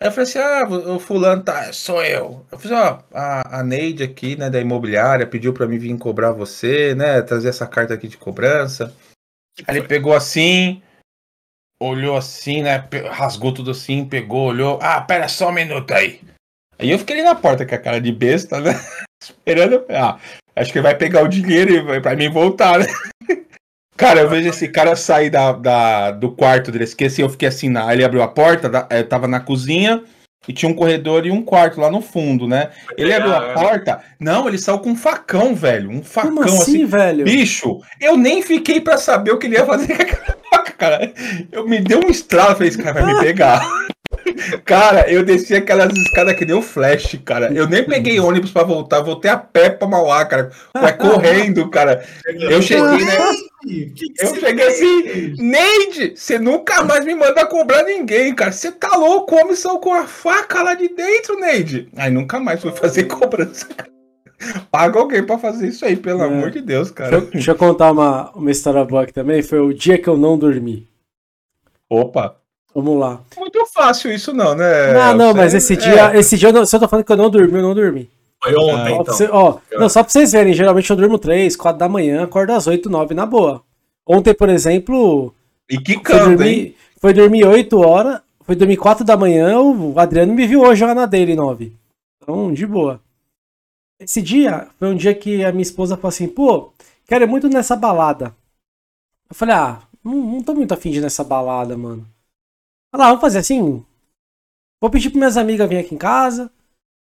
Aí eu falei assim, ah, o fulano tá, sou eu. Eu falei, ó, a, a Neide aqui, né, da imobiliária, pediu pra mim vir cobrar você, né, trazer essa carta aqui de cobrança. Aí ele pegou assim, olhou assim, né, rasgou tudo assim, pegou, olhou, ah, pera só um minuto aí. Aí eu fiquei ali na porta com a cara de besta, né, esperando, ah, acho que ele vai pegar o dinheiro e vai pra mim voltar, né. Cara, eu vejo esse cara sair da, da- do quarto dele, esqueci, eu fiquei assim, na, ele abriu a porta, da- eu tava na cozinha e tinha um corredor e um quarto lá no fundo, né? Ele abriu a porta, não, ele saiu com um facão, velho, um facão Como assim, assim, velho? bicho, eu nem fiquei pra saber o que ele ia fazer com aquela faca, cara. Eu me deu um estralo, falei, esse cara vai me pegar. Cara, eu desci aquelas escadas que o flash, cara. Eu nem peguei ônibus pra voltar, voltei a pé pra Mauá, cara. Vai correndo, cara. Eu cheguei, né? Eu cheguei assim, Neide, você nunca mais me manda cobrar ninguém, cara. Você tá louco? Homem saiu com a faca lá de dentro, Neide. Aí nunca mais fui fazer cobrança. cara. Paga alguém pra fazer isso aí, pelo É. amor de Deus, Deixa, cara. eu- deixa eu contar uma, uma história boa aqui também. Foi o dia que eu não dormi. Opa. Vamos lá. Muito fácil isso não, né? não, não, Você- mas esse é. dia, esse dia, eu não, se eu tô falando que eu não dormi, eu não dormi. Foi ontem, pra então. você- ó, não, só pra vocês verem, geralmente eu durmo 3, 4 da manhã, acordo às 8, 9 na boa. Ontem, por exemplo, E que foi canto, hein? dormir, foi dormir 8 horas, foi dormir 4 da manhã, o Adriano me viu hoje lá na dele 9. Então, de boa. Esse dia foi um dia que a minha esposa falou assim, pô, quero ir muito nessa balada. Eu falei, ah, não, não tô muito afim de ir nessa balada, mano. Falei, ah, vamos fazer assim? Vou pedir para minhas amigas virem aqui em casa.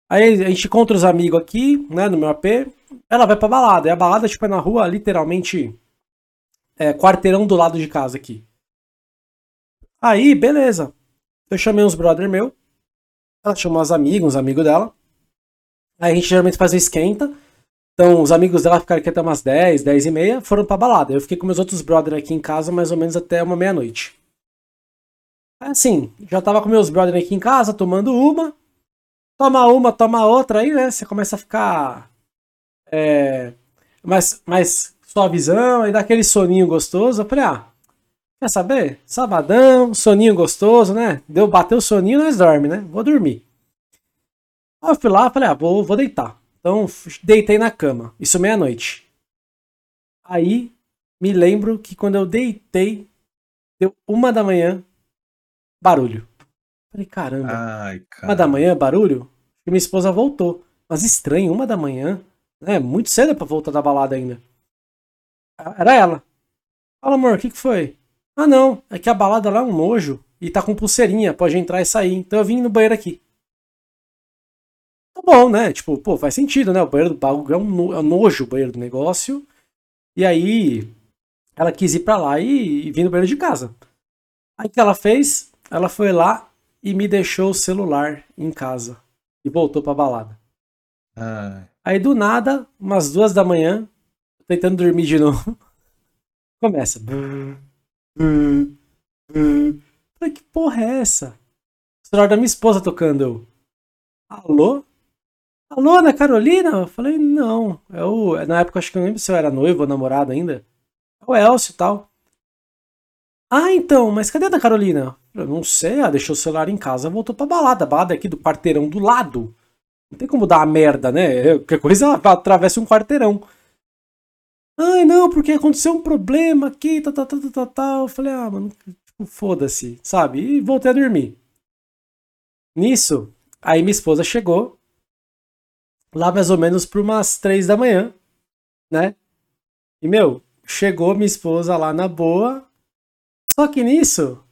Aí a gente encontra os amigos aqui, né, no meu AP. Ela vai pra balada. E a balada, tipo, é na rua, literalmente, é, quarteirão do lado de casa aqui. Aí, beleza. Eu chamei uns brother meu. Ela chamou as amigas, uns amigos dela. Aí a gente geralmente faz o esquenta. Então, os amigos dela ficaram aqui até umas 10, 10 e meia, foram pra balada. Eu fiquei com meus outros brother aqui em casa mais ou menos até uma meia-noite. Assim, já tava com meus brother aqui em casa, tomando uma. Toma uma, toma outra, aí, né? Você começa a ficar. É, mais, mais suavizão, aí dá aquele soninho gostoso. Eu falei, ah, quer saber? Sabadão, soninho gostoso, né? Deu, bateu o soninho, nós dorme, né? Vou dormir. Aí eu fui lá, falei, ah, vou, vou deitar. Então, deitei na cama. Isso meia-noite. Aí, me lembro que quando eu deitei, deu uma da manhã, barulho. Falei, caramba. Ai, cara. Uma da manhã, barulho? E minha esposa voltou. Mas estranho, uma da manhã. É muito cedo pra voltar da balada ainda. Era ela. Fala, amor, o que, que foi? Ah, não. É que a balada lá é um nojo. E tá com pulseirinha, pode entrar e sair. Então eu vim no banheiro aqui. Tá bom, né? Tipo, pô, faz sentido, né? O banheiro do bagulho é um, no, é um nojo o banheiro do negócio. E aí ela quis ir pra lá e, e vir no banheiro de casa. Aí o que ela fez? Ela foi lá e me deixou o celular em casa. E voltou pra balada. Ai. Aí do nada, umas duas da manhã, tentando dormir de novo, começa. Falei, que porra é essa? O celular da minha esposa tocando. Eu, Alô? Alô, Ana Carolina? Eu falei, não. É o... Na época, acho que eu não lembro se eu era noivo ou namorado ainda. É o Elcio e tal. Ah, então, mas cadê a Ana Carolina? Eu não sei, ela deixou o celular em casa, voltou pra balada. A balada é aqui do quarteirão do lado. Não tem como dar uma merda, né? Qualquer coisa ela atravessa um quarteirão. Ai, não, porque aconteceu um problema aqui, tal, tal, tal, tal, tal, tal. Eu falei, ah, mano, tipo, foda-se, sabe? E voltei a dormir. Nisso, aí minha esposa chegou, lá mais ou menos por umas três da manhã, né? E, meu, chegou minha esposa lá na boa, só que nisso,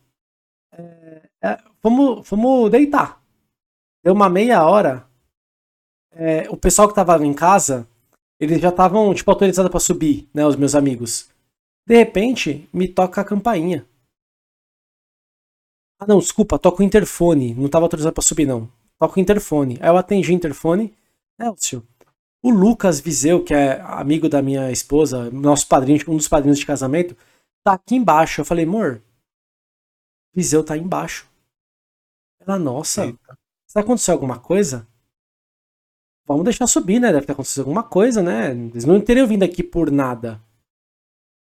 é, fomos, fomos deitar. Deu uma meia hora, é, o pessoal que tava em casa, eles já estavam, tipo, autorizados pra subir, né, os meus amigos. De repente, me toca a campainha. Ah, não, desculpa, toca o interfone. Não tava autorizado pra subir, não. Toca o interfone. Aí eu atendi o interfone. Elcio, o Lucas Viseu, que é amigo da minha esposa, nosso padrinho, um dos padrinhos de casamento, tá aqui embaixo. Eu falei, amor, Viseu tá embaixo. Ela, nossa, Eita. se aconteceu alguma coisa, vamos deixar subir, né? Deve ter acontecido alguma coisa, né? Eles não teriam vindo aqui por nada.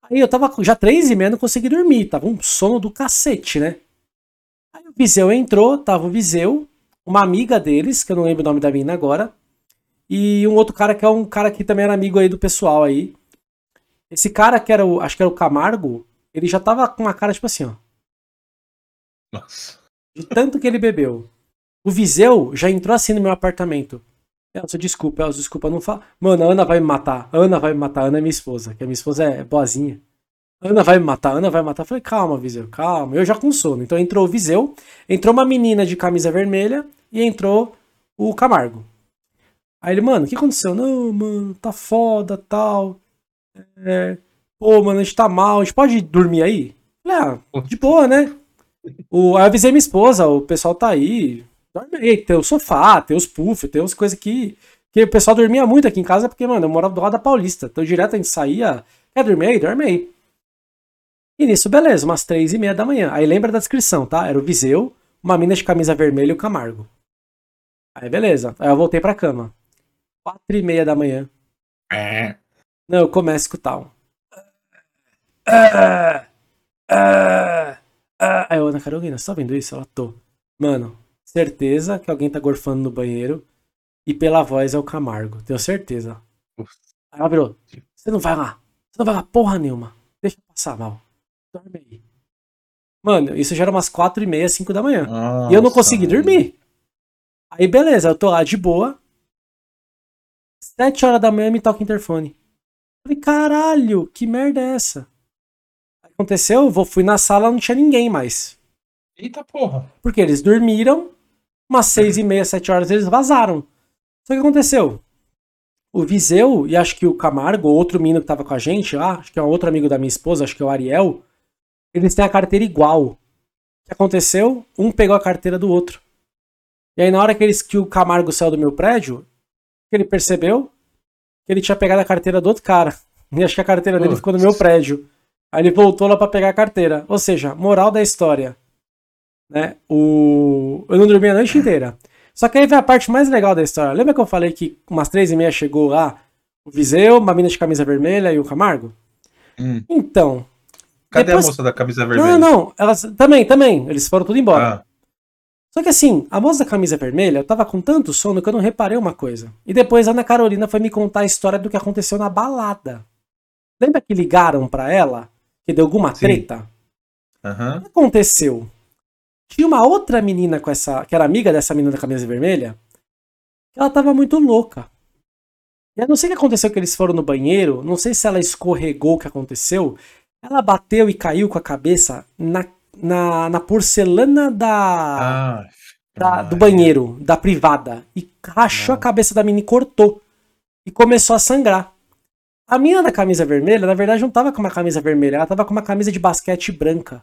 Aí eu tava já três e meia, não consegui dormir. Tava um sono do cacete, né? Aí o Viseu entrou, tava o Viseu, uma amiga deles, que eu não lembro o nome da mina agora, e um outro cara que é um cara que também era amigo aí do pessoal aí. Esse cara que era o, acho que era o Camargo, ele já tava com uma cara tipo assim, ó. Nossa. De tanto que ele bebeu. O Viseu já entrou assim no meu apartamento. Elcio, desculpa, Elcio, desculpa, não fala. Mano, a Ana vai me matar. Ana vai me matar. Ana é minha esposa, que a minha esposa é boazinha. Ana vai me matar, Ana vai me matar. Eu falei, calma, Viseu, calma. Eu já com sono. Então entrou o Viseu, entrou uma menina de camisa vermelha e entrou o Camargo. Aí ele, mano, o que aconteceu? Não, mano, tá foda, tal. É, pô, mano, a gente tá mal, a gente pode dormir aí? Eu Falei, ah, de boa, né? O, aí eu avisei minha esposa, o pessoal tá aí, dorme aí, tem o sofá, tem os puff, tem as coisas que, que o pessoal dormia muito aqui em casa, porque, mano, eu morava do lado da Paulista, então direto a gente saía, quer dormir aí? Dorme aí. E nisso, beleza, umas três e meia da manhã. Aí lembra da descrição, tá? Era o Viseu, uma mina de camisa vermelha e o Camargo. Aí beleza, aí eu voltei pra cama. Quatro e meia da manhã. É. Não, eu começo a escutar um. Ah, ah, ah. Aí eu, Ana Carolina, tá vendo isso? Ela tô. Mano, certeza que alguém tá gorfando no banheiro. E pela voz é o Camargo, tenho certeza. Aí ela virou, você não vai lá. Você não vai lá porra nenhuma. Deixa eu passar mal. Dorme aí. Mano, isso já era umas quatro e meia, cinco da manhã. E eu não Nossa, consegui dormir. Aí beleza, eu tô lá de boa. Sete horas da manhã me toca o interfone. Falei, caralho, que merda é essa? Aconteceu, eu vou- fui na sala, não tinha ninguém mais. Eita porra. Porque eles dormiram, umas seis e meia, sete horas eles vazaram. Só que aconteceu. O Viseu e acho que o Camargo, outro menino que tava com a gente lá, acho que é um outro amigo da minha esposa, acho que é o Ariel, eles têm a carteira igual. O que aconteceu? Um pegou a carteira do outro. E aí na hora que, eles, que o Camargo saiu do meu prédio, que ele percebeu que ele tinha pegado a carteira do outro cara. E acho que a carteira dele Putz. ficou no meu prédio. Aí ele voltou lá pra pegar a carteira. Ou seja, moral da história. Né? O... Eu não dormi a noite inteira. Só que aí vem a parte mais legal da história. Lembra que eu falei que umas três e meia chegou lá o Viseu, uma mina de camisa vermelha e o Camargo? Hum. Então. Cadê depois- a moça da camisa Não, vermelha? não, elas também, também. Eles foram tudo embora. Ah, Só que assim, a moça da camisa vermelha, eu tava com tanto sono que eu não reparei uma coisa. E depois a Ana Carolina foi me contar a história do que aconteceu na balada. Lembra que ligaram pra ela? Que deu alguma Sim. treta? aham. O que aconteceu? Tinha uma outra menina com essa. que era amiga dessa menina da camisa vermelha. Que ela tava muito louca. E eu não sei o que aconteceu que eles foram no banheiro. Não sei se ela escorregou o que aconteceu. Ela bateu e caiu com a cabeça na, na, na porcelana da Ah, da- do banheiro, da privada, e rachou a cabeça da menina e cortou. E começou a sangrar. A menina da camisa vermelha, na verdade, não tava com uma camisa vermelha, ela tava com uma camisa de basquete branca.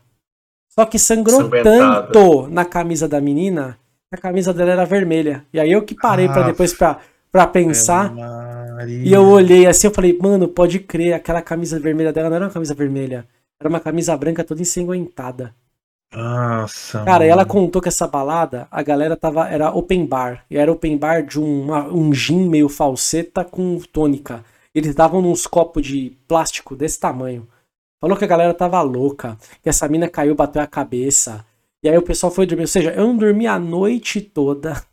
Só que sangrou tanto na camisa da menina, que a camisa dela era vermelha. E aí eu que parei pra Ah, depois pra, pra pensar. E eu olhei assim, eu falei, mano, pode crer, aquela camisa vermelha dela não era uma camisa vermelha. Era uma camisa branca toda ensanguentada. Nossa. Cara, e ela mano. contou que essa balada, a galera tava. Era open bar. E era open bar de um, uma- um gin meio falseta com tônica. Eles davam nos copos de plástico desse tamanho. Falou que a galera tava louca. Que essa mina caiu, bateu a cabeça. E aí o pessoal foi dormir. Ou seja, eu não dormi a noite toda.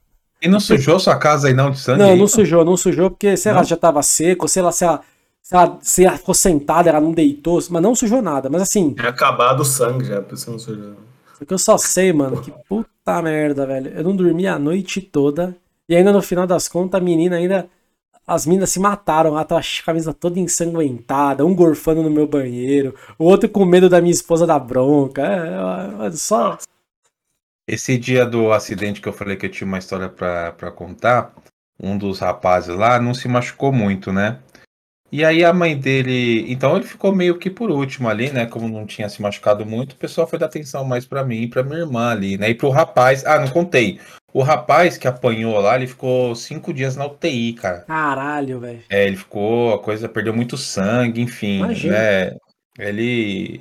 E não sujou sua casa aí não de sangue? Não, aí, não sujou, não sujou, porque, sei lá, Não? já tava seco, sei lá, se ela, se ela, se ela ficou sentada, ela não deitou, mas não sujou nada. Mas assim, Tinha acabado o sangue já, por isso não sujou. Porque eu só sei, mano, que puta merda, velho. Eu não dormi a noite toda. E ainda no final das contas, a menina ainda. As meninas se mataram. Ela tava a camisa toda ensanguentada, um gorfando no meu banheiro, o outro com medo da minha esposa da bronca. É, é, só. Esse dia do acidente que eu falei que eu tinha uma história pra contar, um dos rapazes lá não se machucou muito, né? E aí a mãe dele. Então ele ficou meio que por último ali, né? Como não tinha se machucado muito, o pessoal foi dar atenção mais pra mim e pra minha irmã ali, né? E pro rapaz. Ah, não contei. O rapaz que apanhou lá, ele ficou cinco dias na UTI, cara. Caralho, velho. É, ele ficou, a coisa perdeu muito sangue, enfim, Imagina. né? Ele.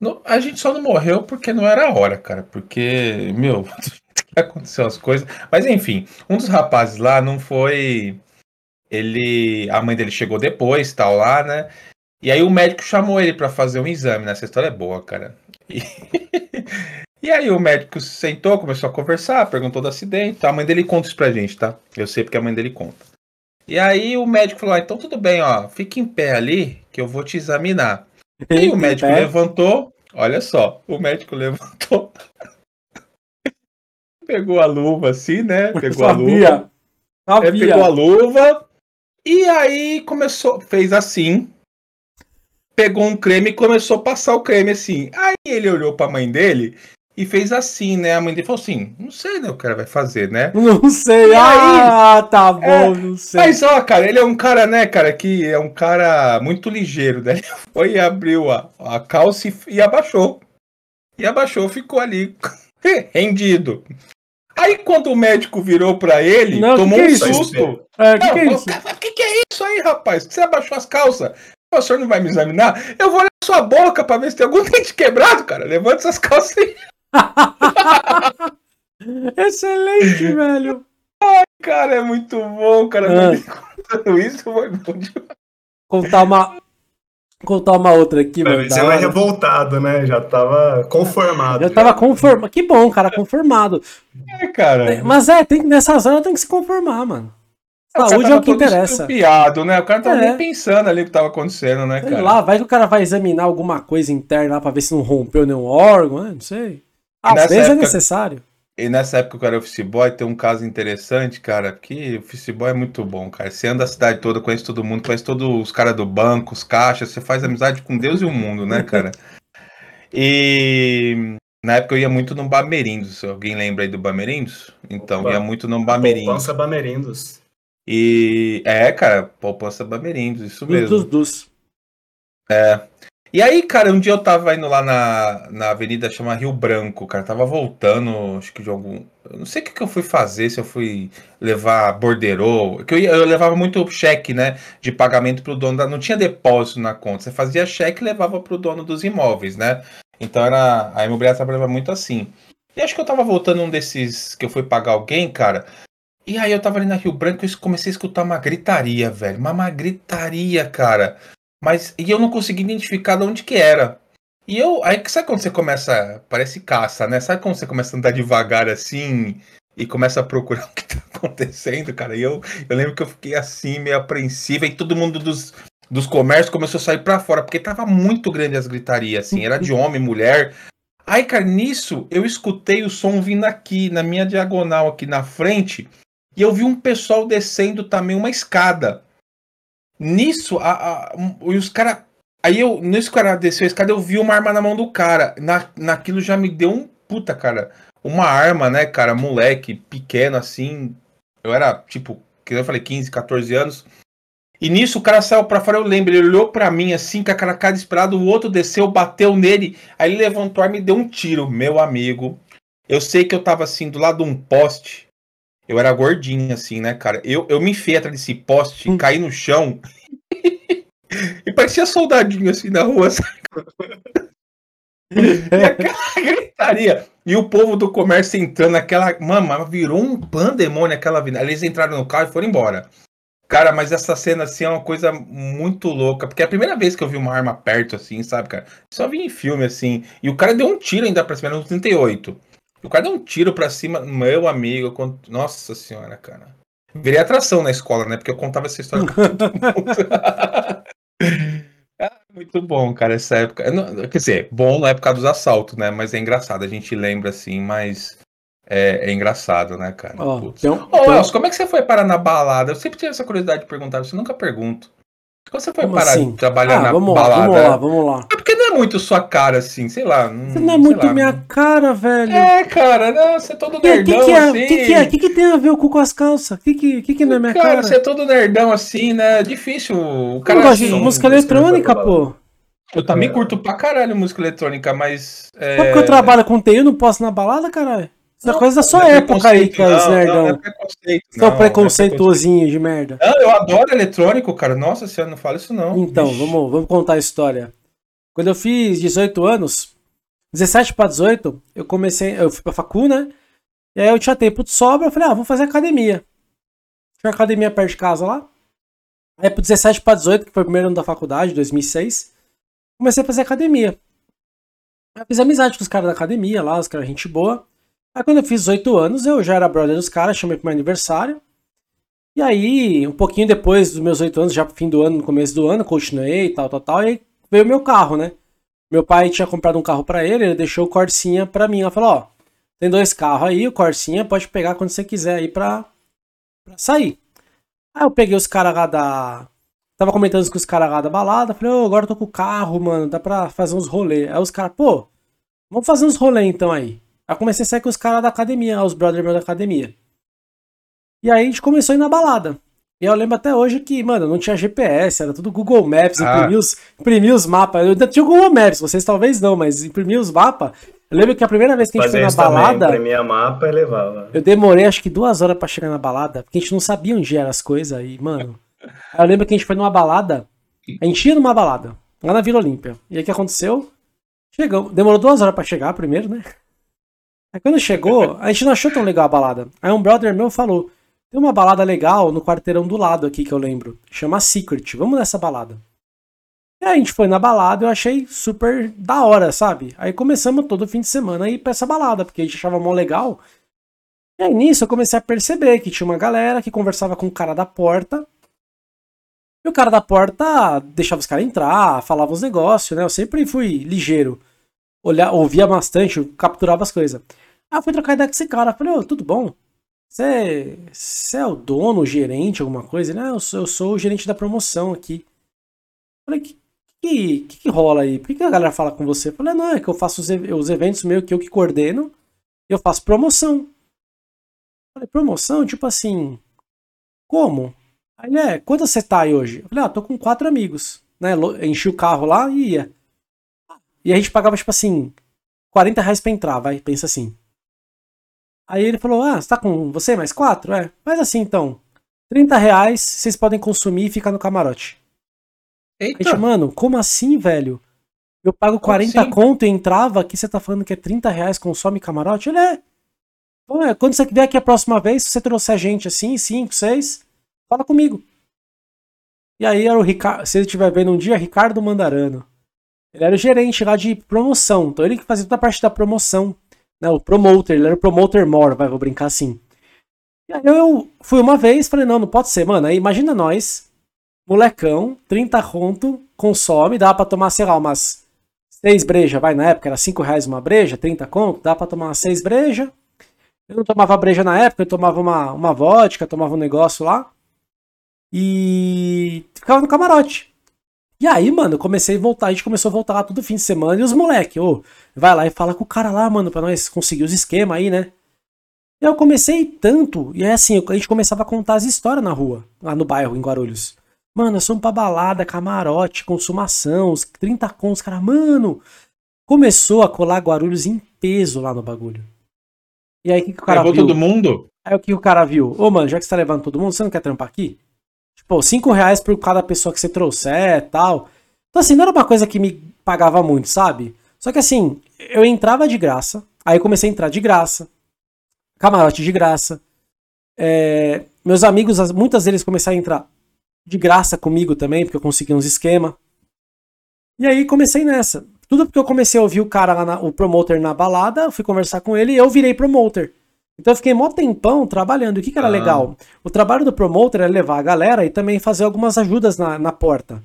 Não, a gente só não morreu porque não era a hora, cara. Porque, meu, aconteceu as coisas. Mas enfim, um dos rapazes lá não foi. Ele. A mãe dele chegou depois, tal, lá, né? E aí o médico chamou ele pra fazer um exame, né? Essa história é boa, cara. E, e aí o médico sentou, começou a conversar, perguntou do acidente. A mãe dele conta isso pra gente, tá? Eu sei porque a mãe dele conta. E aí o médico falou: ah, então tudo bem, ó, fica em pé ali que eu vou te examinar. E aí o médico É, levantou, olha só, o médico levantou, pegou a luva assim, né? Pegou a luva, Sabia. é, pegou a luva e aí começou, fez assim, pegou um creme e começou a passar o creme assim. Aí ele olhou pra mãe dele e fez assim, né? A mãe dele falou assim: não sei, né? O cara vai fazer, né? Não sei. E aí? Ah, tá bom, É, não sei. Mas ó, cara, ele é um cara, né, cara, que é um cara muito ligeiro, né? Ele foi e abriu a, a calça e, e abaixou. E abaixou, ficou ali rendido. Aí quando o médico virou pra ele, Não, tomou que que um é isso? susto. É, que Não, que é isso? "Cara, O que, que é isso aí, rapaz? Você abaixou as calças? O senhor não vai me examinar? Eu vou olhar sua boca pra ver se tem algum dente quebrado, cara. Levanta essas calças aí. Excelente, velho. Cara, é muito bom, cara. Ah. Isso foi bom demais. Contar uma. Contar uma outra aqui, mano. Da ele é revoltado, né? Já tava conformado. Eu tava conformado. Que bom, cara, conformado. É, cara. Mas é, tem, nessas horas tem que se conformar, mano. Saúde é tava o que todo interessa. estrupiado, né? O cara tava É. nem pensando ali o que tava acontecendo, né, Sei cara? lá, vai que o cara vai examinar alguma coisa interna lá pra ver se não rompeu nenhum órgão, né? Não sei. Às nessa vezes é época- necessário. E nessa época que eu era office boy, tem um caso interessante, cara, que o office boy é muito bom, cara. Você anda a cidade toda, conhece todo mundo, conhece todos os caras do banco, os caixas, você faz amizade com Deus e o mundo, né, cara? E na época eu ia muito no Bamerindos. Alguém lembra aí do Bamerindos? Então, Opa. ia muito no Bamerindos. Poupança Bamerindos. E é, cara, poupança Bamerindos, isso mesmo. Dos, dos. E aí, cara, um dia eu tava indo lá na, na avenida chama Rio Branco, cara, tava voltando, acho que de algum. Eu não sei o que, que eu fui fazer, se eu fui levar borderô, que eu, ia- eu levava muito cheque, né, de pagamento pro dono da. Não tinha depósito na conta, você fazia cheque e levava pro dono dos imóveis, né? Então era. A imobiliária trabalhava muito assim. E acho que eu tava voltando um desses que eu fui pagar alguém, cara. E aí eu tava ali na Rio Branco e comecei a escutar uma gritaria, velho. Mas uma gritaria, cara. Mas e eu não consegui identificar de onde que era. E eu, aí sabe quando você começa, parece caça, né? Sabe quando você começa a andar devagar assim e começa a procurar o que tá acontecendo, cara? E eu, eu lembro que eu fiquei assim, meio apreensivo, e todo mundo dos, dos comércios começou a sair para fora, porque tava muito grande as gritarias, assim, era de homem, mulher. Aí, cara, nisso eu escutei o som vindo aqui, na minha diagonal, aqui na frente, e eu vi um pessoal descendo também uma escada. Nisso, a, a, os caras. Aí eu, nesse cara desceu a escada, eu vi uma arma na mão do cara. Na, naquilo já me deu um puta, cara. Uma arma, né, cara, moleque, pequeno assim. Eu era, tipo, que eu falei, 15, 14 anos. E nisso o cara saiu pra fora, eu lembro, ele olhou pra mim assim, com a cara, esperado, o outro desceu, bateu nele, aí ele levantou e deu um tiro, meu amigo. Eu sei que eu tava assim, do lado de um poste, eu era gordinho, assim, né, cara? Eu, eu me enfiei atrás desse poste, hum. caí no chão. e parecia soldadinho, assim, na rua, sabe? e aquela gritaria. E o povo do comércio entrando naquela. Mano, virou um pandemônio aquela vida. Eles entraram no carro e foram embora. Cara, mas essa cena, assim, é uma coisa muito louca. Porque é a primeira vez que eu vi uma arma perto, assim, sabe, cara? Só vi em filme, assim. E o cara deu um tiro ainda pra cima, no 38. O cara deu um tiro pra cima, meu amigo. Cont... Nossa senhora, cara. Virei atração na escola, né? Porque eu contava essa história pra todo mundo. ah, muito bom, cara, essa época. Quer dizer, bom na época dos assaltos, né? Mas é engraçado, a gente lembra assim, mas é, é engraçado, né, cara? Oh, então, Ô, Elcio, como é que você foi parar na balada? Eu sempre tive essa curiosidade de perguntar, você nunca pergunto. Como você foi Como parar assim? de trabalhar ah, na vamos balada? Lá, vamos lá, vamos lá. É porque não é muito sua cara, assim, sei lá. Não, não é muito lá, minha não... cara, velho. É, cara, não, você é todo nerdão, que que é, assim. O que, que, é? que, que tem a ver o cu com as calças? O que, que, que, que não é minha cara? Cara, você é todo nerdão, assim, né? Difícil. O cara eu gosto de música eletrônica, pô. Eu também curto pra caralho música eletrônica, mas. É... Só porque eu trabalho com TI, eu não posso na balada, caralho? Isso é coisa da sua é época aí, cara, não, nerdão. Não, é preconceito. Seu não, preconceituosinho de merda. Não, eu adoro eletrônico, cara. Nossa senhora, não fala isso não. Então, vamos, vamos contar a história. Quando eu fiz 18 anos, 17 para 18, eu comecei, eu fui pra facu, né? E aí eu tinha tempo de sobra, eu falei, ah, vou fazer academia. Tinha academia perto de casa lá. Aí pro 17 para 18, que foi o primeiro ano da faculdade, 2006, comecei a fazer academia. Eu fiz amizade com os caras da academia lá, os caras gente boa. Aí quando eu fiz 8 anos, eu já era brother dos caras, chamei pro meu aniversário. E aí, um pouquinho depois dos meus 8 anos, já pro fim do ano, no começo do ano, continuei e tal, tal, tal. E aí veio meu carro, né? Meu pai tinha comprado um carro para ele, ele deixou o Corsinha pra mim. Ela falou, ó, tem dois carros aí, o Corsinha pode pegar quando você quiser aí pra, pra sair. Aí eu peguei os caras lá da... Tava comentando com os caras lá da balada, falei, ô, oh, agora eu tô com o carro, mano, dá pra fazer uns rolês. Aí os caras, pô, vamos fazer uns rolês então aí. Aí comecei a sair com os caras da academia, os brothers meus da academia. E aí a gente começou a ir na balada. E eu lembro até hoje que, mano, não tinha GPS, era tudo Google Maps, ah. imprimi, os, imprimi os mapas. Eu ainda tinha o Google Maps, vocês talvez não, mas imprimi os mapas. Eu lembro que a primeira vez que a gente Fazer foi na balada. Imprimia mapa e levava. Eu demorei acho que duas horas para chegar na balada, porque a gente não sabia onde eram as coisas. E, mano. eu lembro que a gente foi numa balada. A gente ia numa balada, lá na Vila Olímpia. E aí o que aconteceu? Chegamos. Demorou duas horas para chegar primeiro, né? Aí quando chegou, a gente não achou tão legal a balada. Aí um brother meu falou: tem uma balada legal no quarteirão do lado aqui que eu lembro. Chama Secret. Vamos nessa balada. E aí a gente foi na balada, eu achei super da hora, sabe? Aí começamos todo fim de semana a ir pra essa balada, porque a gente achava mó legal. E aí nisso eu comecei a perceber que tinha uma galera que conversava com o cara da porta. E o cara da porta deixava os caras entrar, falava uns negócios, né? Eu sempre fui ligeiro. Olhar, ouvia bastante, capturava as coisas. Aí eu fui trocar ideia com esse cara. Falei, ô, oh, tudo bom? Você, você é o dono, o gerente, alguma coisa? Ele, ah, eu sou, eu sou o gerente da promoção aqui. Falei, que, que, que, que rola aí? Por que, que a galera fala com você? Falei, não, é que eu faço os, os eventos meio que eu que coordeno eu faço promoção. Falei, promoção? Tipo assim, como? Aí ele, é, quanto você tá aí hoje? Eu falei, ah, tô com quatro amigos. Né? Enchi o carro lá e ia. E a gente pagava, tipo assim, 40 reais pra entrar, vai, pensa assim. Aí ele falou: Ah, você tá com você mais quatro? É, faz assim então. 30 reais vocês podem consumir e ficar no camarote. Eita. Gente, mano, como assim, velho? Eu pago 40 assim? conto e entrava, aqui você tá falando que é 30 reais, consome camarote? Ele é. Bom, é, quando você vier aqui a próxima vez, se você trouxer gente assim, 5, 6, fala comigo. E aí era o Ricardo, se ele estiver vendo um dia, Ricardo Mandarano. Ele era o gerente lá de promoção, então ele que fazia toda a parte da promoção, né, o promoter, ele era o promoter more, vai, vou brincar assim. E aí eu fui uma vez, falei, não, não pode ser, mano, aí imagina nós, molecão, 30 conto, consome, dá pra tomar, sei lá, umas 6 breja, vai, na época era 5 reais uma breja, 30 conto, dá pra tomar umas 6 breja. Eu não tomava breja na época, eu tomava uma, uma vodka, tomava um negócio lá. E ficava no camarote. E aí, mano, eu comecei a voltar, a gente começou a voltar lá todo fim de semana, e os moleque, ô, vai lá e fala com o cara lá, mano, pra nós conseguir os esquemas aí, né? E eu comecei tanto, e é assim, a gente começava a contar as histórias na rua, lá no bairro, em Guarulhos. Mano, nós somos pra balada, camarote, consumação, os 30 contos, cara, mano. Começou a colar Guarulhos em peso lá no bagulho. E aí, o que, que o cara Levou viu? todo mundo? Aí o que o cara viu? Ô, mano, já que você tá levando todo mundo, você não quer trampar aqui? Tipo, 5 reais por cada pessoa que você trouxer e tal. Então, assim, não era uma coisa que me pagava muito, sabe? Só que assim, eu entrava de graça, aí comecei a entrar de graça, camarote de graça. É, meus amigos, as- muitas deles começaram a entrar de graça comigo também, porque eu consegui uns esquema. E aí comecei nessa. Tudo porque eu comecei a ouvir o cara lá, na- o promoter na balada, fui conversar com ele e eu virei promoter. Então eu fiquei mó tempão trabalhando. E o que, que era Ah. legal? O trabalho do promoter é levar a galera e também fazer algumas ajudas na, na porta.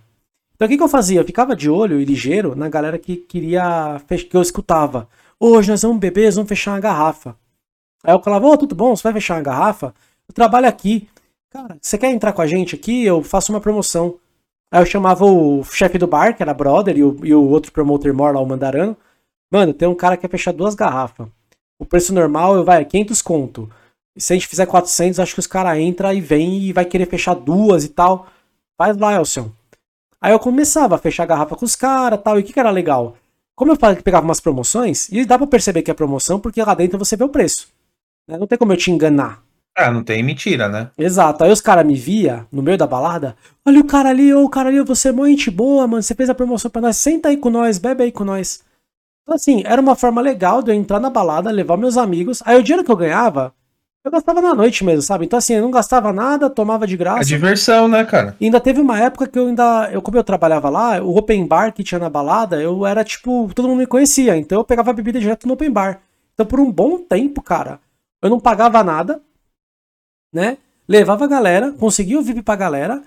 Então o que, que eu fazia? Eu ficava de olho e ligeiro na galera que queria que eu escutava. Hoje nós vamos beber, nós vamos fechar uma garrafa. Aí eu falava, ô, tudo bom? Você vai fechar uma garrafa? Eu trabalho aqui. Cara, você quer entrar com a gente aqui? Eu faço uma promoção. Aí eu chamava o chefe do bar, que era brother, e o, e o outro promoter mor lá, o Mandarano. Mano, tem um cara que quer fechar duas garrafas. O preço normal, vai, 500 conto. E se a gente fizer 400, acho que os caras entram e vem e vai querer fechar duas e tal. Faz lá, Elson. Aí eu começava a fechar a garrafa com os caras tal. E o que, que era legal? Como eu falei que pegava umas promoções, e dá pra perceber que é promoção, porque lá dentro você vê o preço. né? Não tem como eu te enganar. Ah, não tem mentira, né? Exato. Aí os caras me via no meio da balada. Olha o cara ali, ô o cara ali, você é mó gente boa, mano. Você fez a promoção pra nós. Senta aí com nós, bebe aí com nós. Então, assim, era uma forma legal de eu entrar na balada, levar meus amigos. Aí o dinheiro que eu ganhava, eu gastava na noite mesmo, sabe? Então, assim, eu não gastava nada, tomava de graça. diversão, né, cara? E ainda teve uma época que eu ainda. Eu, como eu trabalhava lá, o open bar que tinha na balada, eu era tipo. Todo mundo me conhecia. Então eu pegava a bebida direto no open bar. Então por um bom tempo, cara, eu não pagava nada, né? Levava a galera, conseguia o VIP pra galera,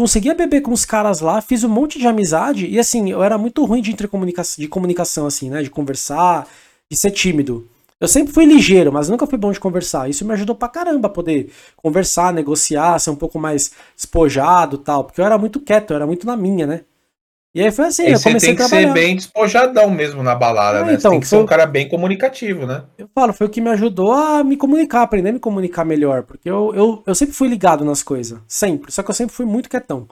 conseguia beber com os caras lá, fiz um monte de amizade. E assim, eu era muito ruim de, intercomunicação, de comunicação, assim, né? De conversar, de ser tímido. Eu sempre fui ligeiro, mas nunca fui bom de conversar. Isso me ajudou pra caramba a poder conversar, negociar, ser um pouco mais despojado tal. Porque eu era muito quieto, eu era muito na minha, né? E aí foi assim, E eu você comecei tem que a ser trabalhar. bem despojadão mesmo na balada, Ah, né? então, você tem que ser um cara bem comunicativo, né? Eu falo, foi o que me ajudou a me comunicar, aprender a me comunicar melhor. Porque eu, eu, eu sempre fui ligado nas coisas. Sempre. Só que eu sempre fui muito quietão.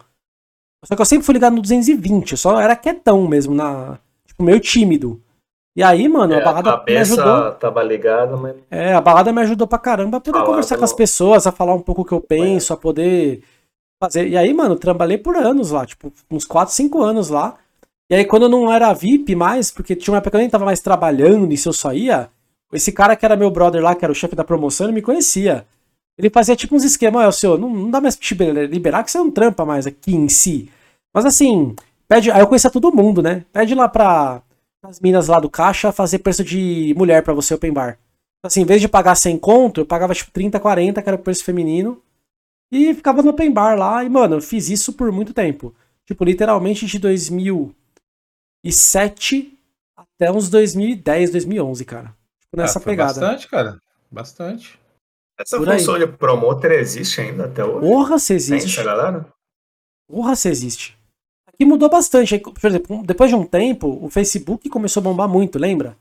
Só que eu sempre fui ligado no 220. Eu só era quietão mesmo, na, tipo, meio tímido. E aí, mano, a É, balada me cabeça ajudou. tava ligada, mas É, a balada me ajudou pra caramba a poder Falava conversar com as pessoas, a falar um pouco o que eu penso, a poder fazer. E aí, mano, trabalhei por anos lá, tipo, uns 4, 5 anos lá. E aí, quando eu não era VIP mais, porque tinha uma época que eu nem tava mais trabalhando, e se eu só ia, esse cara que era meu brother lá, que era o chefe da promoção, ele me conhecia. Ele fazia tipo uns esquemas, ó, senhor, não, não dá mais pra te liberar que você não trampa mais aqui em si. Mas assim, pede. Aí eu conhecia todo mundo, né? Pede lá pra as minas lá do caixa fazer preço de mulher pra você open bar. Assim, em vez de pagar 100 conto, eu pagava tipo 30, 40, que era o preço feminino. E ficava no open bar lá. E, mano, eu fiz isso por muito tempo. Tipo, literalmente de 2007 até uns 2010, 2011, cara. Tipo, nessa Ah, foi pegada. Bastante, cara. Bastante. essa Por aí. função de promotor existe ainda até hoje? Porra, se Tem existe. essa galera? Porra, se existe. Aqui mudou bastante. Aí, Por exemplo, depois de um tempo, o Facebook começou a bombar muito, lembra?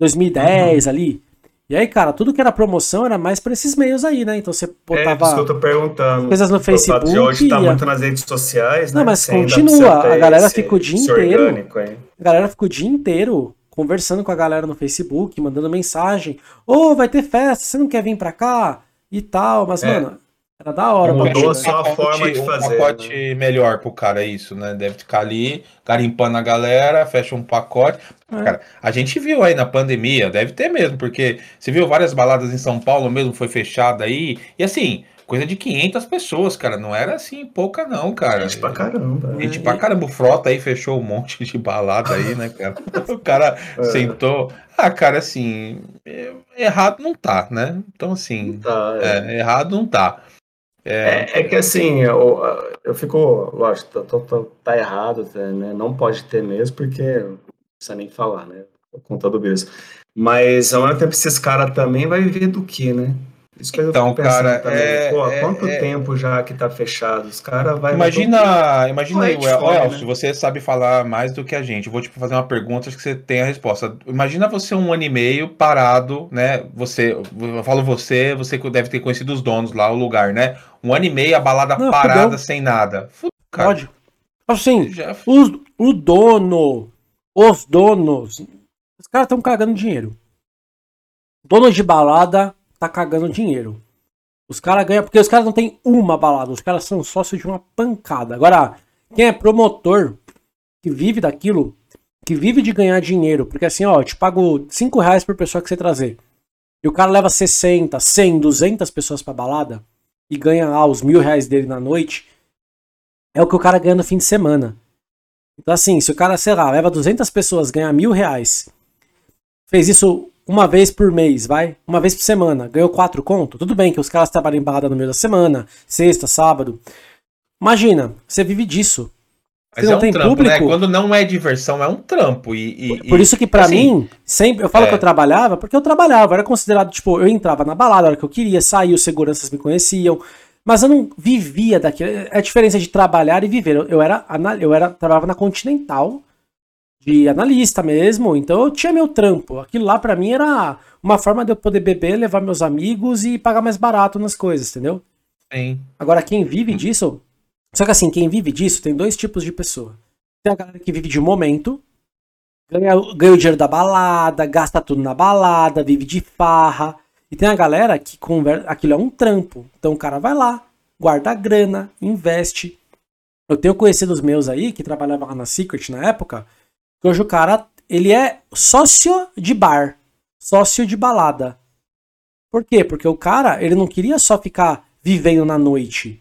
2010 Uhum. ali. E aí, cara, tudo que era promoção era mais pra esses meios aí, né? Então você É, isso botava que eu tô perguntando. coisas no O fato de Facebook. hoje tá muito nas redes sociais, Não, né? mas Você continua, a galera fica o dia inteiro. orgânico. A galera ficou o dia inteiro conversando com a galera no Facebook, mandando mensagem. Ô, vai ter festa, você não quer vir pra cá? E tal. Mas, É. mano, era da hora. Mudou né? só a forma de um fazer, pacote melhor pro cara, isso, né? Deve ficar ali, garimpando a galera, fecha um pacote. É. Cara, a gente viu aí na pandemia, deve ter mesmo, porque você viu várias baladas em São Paulo mesmo, foi fechada aí. E assim, coisa de 500 pessoas, cara. Não era assim pouca, não, cara. Gente pra caramba. Gente pra caramba. O Frota aí fechou um monte de balada aí, né, cara? O cara É. sentou. Ah, cara, assim, é- errado não tá, né? Então, assim, Tá, é. é, errado não tá. É, é que assim, eu, eu fico, lógico, tô- tô- tá errado, tá, né? Não pode ter mesmo, porque não precisa nem falar, né? Por conta do berço. Mas ao mesmo tempo, esses caras também vai viver do que, né? Isso que Então, eu fico pensando cara, também. é- Pô, é- quanto é- tempo já que tá fechado? Os caras vai. Imagina, imagina aí, Elcio, né? você sabe falar mais do que a gente. Eu vou te fazer uma pergunta, acho que você tem a resposta. Imagina você um ano e meio parado, né? Você, eu falo você, você que deve ter conhecido os donos lá, o lugar, né? Um ano e meio, a balada Não, parada, fudeu. sem nada. Fudeu, cara. Pode. Assim, Já- os, o dono, os donos, os caras estão cagando dinheiro. Dono de balada tá cagando dinheiro. Os caras ganham, porque os caras não tem uma balada, os caras são sócios de uma pancada. Agora, quem é promotor, que vive daquilo, que vive de ganhar dinheiro, porque assim, ó, eu te pago 5 reais por pessoa que você trazer. E o cara leva 60, 100, 200 pessoas pra balada e ganha lá os mil reais dele na noite é o que o cara ganha no fim de semana. Então, assim, se o cara, sei lá, leva 200 pessoas, ganha mil reais, fez isso uma vez por mês, vai? Uma vez por semana, ganhou quatro conto, tudo bem que os caras trabalham em balada no meio da semana, sexta, sábado. Imagina, você vive disso. Mas não é um tem trampo, né? público? Quando não é diversão, é um trampo. E, e- Por isso que pra assim, mim, sempre eu falo é. que eu trabalhava, porque eu trabalhava, eu era considerado, tipo, eu entrava na balada a hora que eu queria, saía, os seguranças me conheciam, mas eu não vivia daquilo. É a diferença de trabalhar e viver. Eu, eu era, eu era trabalhava na Continental de analista mesmo, então eu tinha meu trampo. Aquilo lá pra mim era uma forma de eu poder beber, levar meus amigos e pagar mais barato nas coisas, entendeu? Sim. Agora, quem vive disso. Só que assim, quem vive disso tem dois tipos de pessoa. Tem a galera que vive de momento, ganha, ganha o dinheiro da balada, gasta tudo na balada, vive de farra. E tem a galera que conversa. Aquilo é um trampo. Então o cara vai lá, guarda a grana, investe. Eu tenho conhecidos meus aí que trabalhavam lá na Secret na época, que hoje o cara, ele é sócio de bar, sócio de balada. Por quê? Porque o cara, ele não queria só ficar vivendo na noite.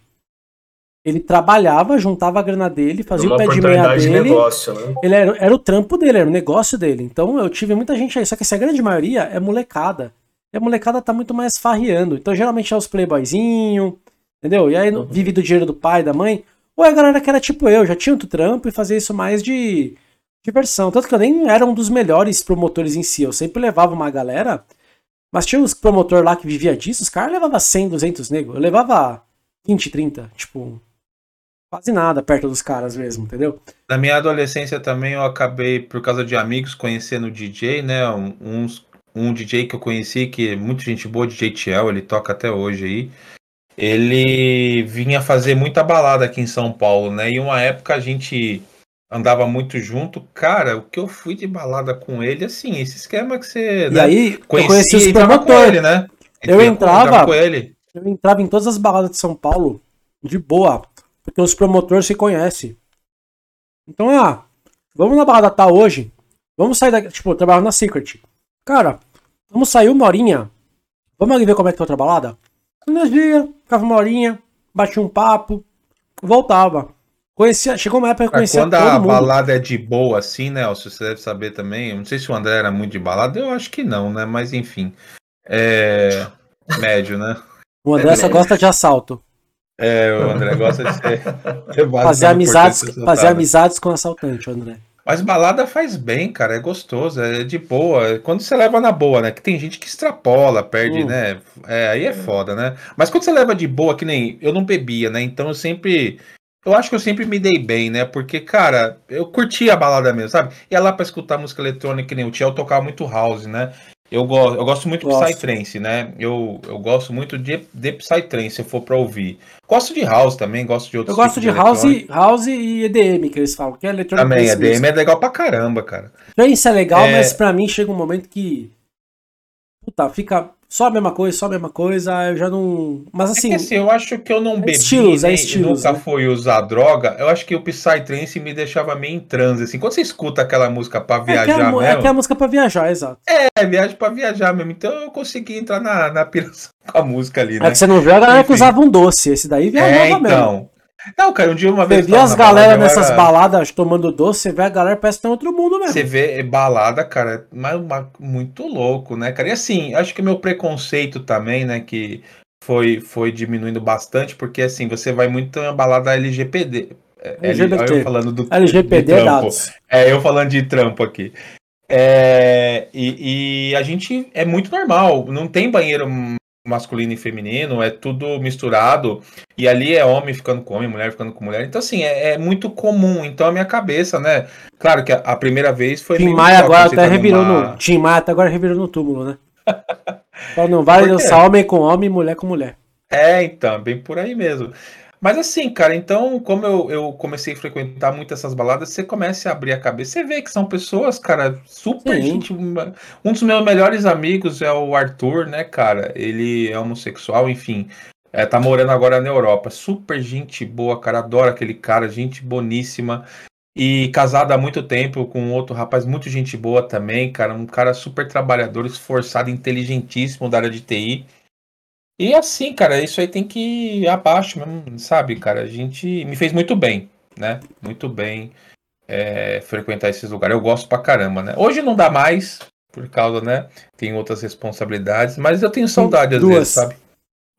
Ele trabalhava, juntava a grana dele, fazia uma o pé de meia oportunidade de dele. negócio, né? Ele era, era o trampo dele, era o negócio dele. Então eu tive muita gente aí. Só que essa grande maioria é molecada. E a molecada tá muito mais farreando. Então geralmente é os playboyzinho, entendeu? E aí Uhum. vive do dinheiro do pai, da mãe. Ou é a galera que era tipo eu, já tinha outro trampo e fazia isso mais de diversão. Tanto que eu nem era um dos melhores promotores em si. Eu sempre levava uma galera. Mas tinha uns promotor lá que vivia disso, os caras levavam 100, 200 negros. Eu levava 20, 30. Tipo, quase nada perto dos caras mesmo, entendeu? Na minha adolescência também eu acabei, por causa de amigos, conhecendo DJ, né? Um, uns- um DJ que eu conheci, que é muito gente boa, DJ Tiel, ele toca até hoje aí. Ele vinha fazer muita balada aqui em São Paulo, né? E uma época a gente andava muito junto. Cara, o que eu fui de balada com ele, assim, esse esquema que você E né, aí, eu conhecia conheci os promotores. ele, né? Eu entrava- com ele. Eu entrava em todas as baladas de São Paulo de boa, porque os promotores se conhecem. Então, ah, vamos na balada tal hoje. Vamos sair daqui. Tipo, eu trabalhava na Secret. Cara, vamos sair uma horinha. Vamos ali ver como é que tá outra balada? Nós ia, ficava uma horinha, batia um papo, voltava. Conhecia, chegou uma época que eu Cara, conhecia quando a mundo. balada é de boa, assim, né? Elcio, Você deve saber também. Eu não sei se o André era muito de balada, eu acho que não, né? Mas enfim. É. Médio, né? O André só gosta de assalto. É, o André gosta de ser. Fazer amizades, fazer amizades com assaltante, André. Mas balada faz bem, cara. É gostoso, é de boa. Quando você leva na boa, né? Que tem gente que extrapola, perde, Hum. né? É, aí é foda, né? Mas quando você leva de boa, que nem eu não bebia, né? Então eu sempre. Eu acho que eu sempre me dei bem, né? Porque, cara, eu curtia a balada mesmo, sabe? Ia lá pra escutar música eletrônica, que nem o Tiel tocava muito house, né? Eu, go eu gosto muito de Gosto. Psytrance, né? Eu, eu gosto muito de, de Psytrance, se eu for pra ouvir. Gosto de house também, gosto de outros Eu gosto tipos de house, eletrônica. house e EDM, que eles falam, que é eletrônico. Também, EDM é legal pra caramba, cara. Trance é legal, É. mas pra mim chega um momento que. Puta, fica só a mesma coisa, só a mesma coisa, eu já não. Mas assim. É assim eu acho que eu não bebi, estilos, é nem- estilos, nunca né? fui usar droga. Eu acho que o Psytrance me deixava meio em transe. Assim, quando você escuta aquela música pra É viajar é, é mesmo, é a música pra viajar, exato. é viagem pra viajar mesmo. Então eu consegui entrar na, na piração com a música ali, É né? que você não viu a galera que usava um doce. Esse daí viajava É, mesmo. Não, cara, um dia uma Você vez. vê tava as na galera balada, nessas era- baladas tomando doce, você vê a galera parece que tá em outro mundo mesmo. Você vê é balada, cara, mas uma- muito louco, né, cara? E assim, acho que meu preconceito também, né, que foi, foi diminuindo bastante, porque assim, você vai muito em balada LGPD. É, LGBT. eu falando do LGPD de trampo. dados. É, eu falando de trampo aqui. É, e, e a gente é muito normal, não tem banheiro masculino e feminino, é tudo misturado, e ali é homem ficando com homem, mulher ficando com mulher, então assim, é, é muito comum, então a minha cabeça, né, claro que a, a primeira vez foi Tim Maia agora até tá revirou numa- no. Tim Maia até agora revirou no túmulo, né? Só não vale dançar homem com homem, mulher com mulher. É, então, bem por aí mesmo. Mas assim, cara, então, como eu, eu comecei a frequentar muito essas baladas, você começa a abrir a cabeça. Você vê que são pessoas, cara, super Sim. gente. Um dos meus melhores amigos é o Arthur, né, cara? Ele é homossexual, enfim. É, tá morando agora na Europa. Super gente boa, cara. Adoro aquele cara, gente boníssima. E casado há muito tempo com outro rapaz, muito gente boa também, cara. Um cara super trabalhador, esforçado, inteligentíssimo da área de TI. E assim, cara, isso aí tem que ir abaixo mesmo, sabe, cara? A gente me fez muito bem, né? Muito bem é, frequentar esses lugares. Eu gosto pra caramba, né? Hoje não dá mais, por causa, né? Tem outras responsabilidades, mas eu tenho saudade às Duas. vezes, sabe?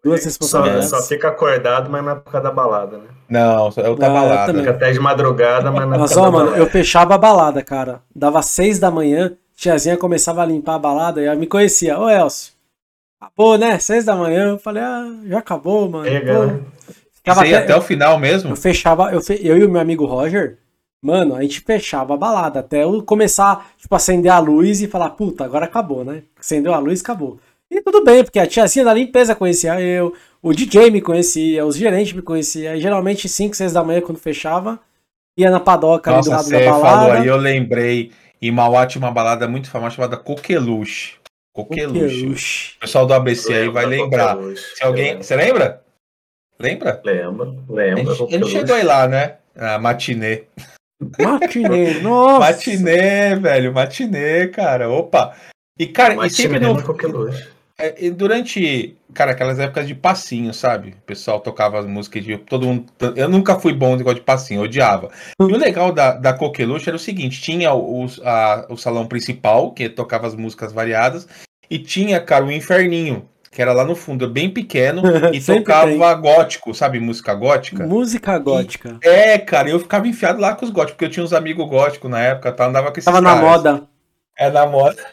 Duas Só, responsabilidades. só fica acordado, mas na época da balada, né? Não, eu Ah, tava eu balada. também. Fica até de madrugada, mas na Mas ó, da mano, balada. eu fechava a balada, cara. Dava seis da manhã, tiazinha começava a limpar a balada e ela me conhecia. Ô, Elcio, acabou, né? Seis da manhã. Eu falei, ah, já acabou, mano. Né? Ficava ia até- até o final mesmo? Eu fechava, eu, fe- eu e o meu amigo Roger, mano, a gente fechava a balada até eu começar, tipo, acender a luz e falar, puta, agora acabou, né? Acendeu a luz, acabou. E tudo bem, porque a tiazinha da limpeza conhecia eu, o DJ me conhecia, os gerentes me conheciam. E geralmente 5, 6 da manhã, quando fechava, ia na padoca ali do Nossa, lado da você falou balada. aí, eu lembrei. Em Mauá tinha uma balada muito famosa chamada Coqueluche. Coqueluche. Coqueluche. O pessoal do ABC aí vai Lembra, lembrar. Coqueluche. Se alguém. Você lembra? Lembra? Lembra. gente, ele Coqueluche. chegou aí lá, né? A matinê. Matinê, nossa. Matinê, velho, matinê, cara. Opa! E, cara, e sempre no, Coqueluche. É, e durante, cara, aquelas épocas de passinho, sabe? O pessoal tocava as músicas de todo mundo. Eu nunca fui bom no negócio de passinho, eu odiava. E o legal da, da Coqueluche era o seguinte: tinha o, a- o salão principal, que tocava as músicas variadas, e tinha, cara, o Inferninho, que era lá no fundo, bem pequeno, e tocava gótico, sabe? Música gótica. Música gótica. É, cara, eu ficava enfiado lá com os góticos, porque eu tinha uns amigos góticos na época, tá? Andava com esses Tava na caras. moda. É na moda.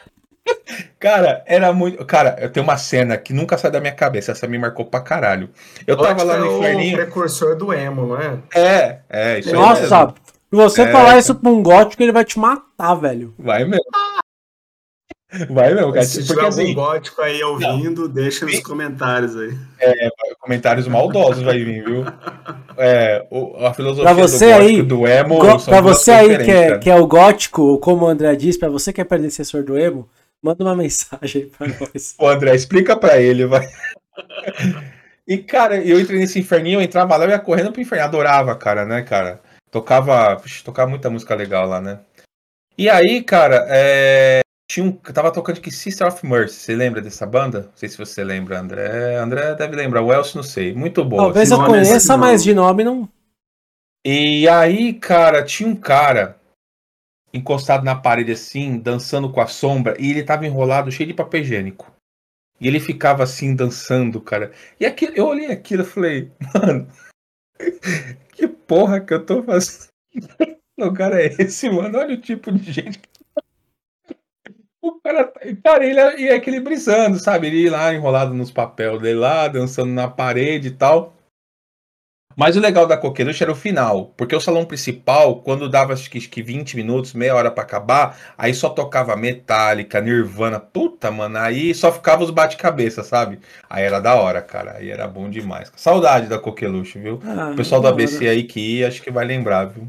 Cara, era muito. Cara, eu tenho uma cena que nunca sai da minha cabeça. Essa me marcou pra caralho. Eu tava lá no é o inferninho. precursor do emo, não é? É, é, isso aí Nossa, mesmo. se você É. falar isso pra um gótico, ele vai te matar, velho. Vai mesmo. Vai mesmo, cara. Se tiver Porque algum assim, gótico aí ouvindo, deixa nos comentários aí. comentários maldosos vai vir, viu? É, o- a filosofia Pra você do gótico aí, do emo. Go- pra você aí que é, que é o gótico, ou como o André diz, pra você que é predecessor do emo, manda uma mensagem aí pra nós. Ô, André, explica pra ele, vai. E, cara, eu entrei nesse inferninho, eu entrava lá, eu ia correndo pro inferno. Adorava, cara, né, cara? Tocava, puxa, tocava muita música legal lá, né? E aí, cara, é... tinha um, tava tocando que Sister of Mercy. Você lembra dessa banda? Não sei se você lembra, André. André deve lembrar. O Elcio, não sei. Muito boa. Talvez eu é conheça, não. mas de nome não. E aí, cara, tinha um cara encostado na parede assim, dançando com a sombra, e ele tava enrolado, cheio de papel higiênico. E ele ficava assim, dançando, cara. E aquilo, eu olhei aquilo e falei, mano, que porra que eu tô fazendo? Que lugar é esse, mano? Olha o tipo de gente. O cara, cara, ele é, é aquele brisando, sabe? Ele lá enrolado nos papéis dele lá, dançando na parede e tal. Mas o legal da Coqueluche era o final, porque o salão principal, quando dava acho que, acho que 20 minutos, meia hora pra acabar, aí só tocava Metallica, Nirvana, puta, mano, aí só ficava os bate-cabeça, sabe? Aí era da hora, cara, aí era bom demais. Saudade da Coqueluche, viu? Ah, O pessoal do hora. ABC aí que ia, acho que vai lembrar, viu?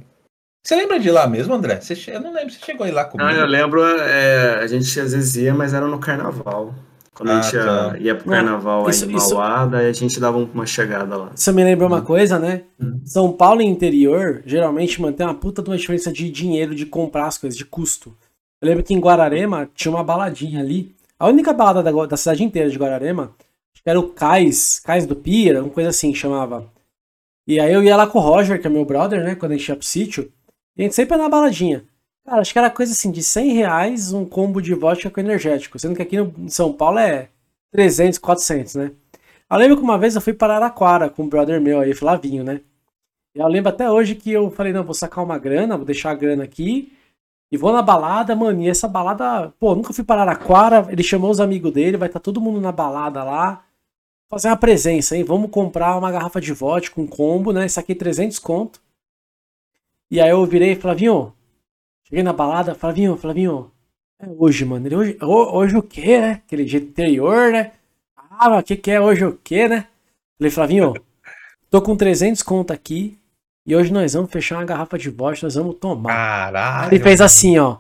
Você lembra de lá mesmo, André? Você che- Eu não lembro, você chegou aí lá comigo? Ah, eu lembro, é, a gente às vezes ia, mas era no carnaval. Quando a gente ia, Ah, tá. ia pro Não, carnaval isso- aí em isso- Mauá, daí a gente dava uma chegada lá. Isso me lembrou uma coisa, né? Hum. São Paulo e interior geralmente mantém uma puta de uma diferença de dinheiro de comprar as coisas, de custo. Eu lembro que em Guararema tinha uma baladinha ali. A única balada da, da cidade inteira de Guararema era o Cais, Cais do Pira, uma coisa assim que chamava. E aí eu ia lá com o Roger, que é meu brother, né? Quando a gente ia pro sítio. E a gente sempre ia na baladinha. Cara, acho que era coisa assim de 100 reais um combo de vodka com energético. Sendo que aqui em São Paulo é 300, 400, né? Eu lembro que uma vez eu fui para Araraquara com um brother meu aí, Flavinho, né? E eu lembro até hoje que eu falei, não, vou sacar uma grana, vou deixar a grana aqui e vou na balada, mano. E essa balada, pô, nunca fui para Araraquara, ele chamou os amigos dele, vai estar todo mundo na balada lá. Fazer uma presença, hein? Vamos comprar uma garrafa de vodka com combo, né? Saquei 300 conto. E aí eu virei, Flavinho, cheguei na balada, Flavinho, Flavinho, é hoje, mano. Ele, hoje, ho- hoje o quê, né? Aquele jeito interior, né? Ah, o que, que é hoje o quê, né? Falei, Flavinho, tô com 300 conto aqui e hoje nós vamos fechar uma garrafa de vodka, nós vamos tomar. Caralho. Ele fez assim, ó.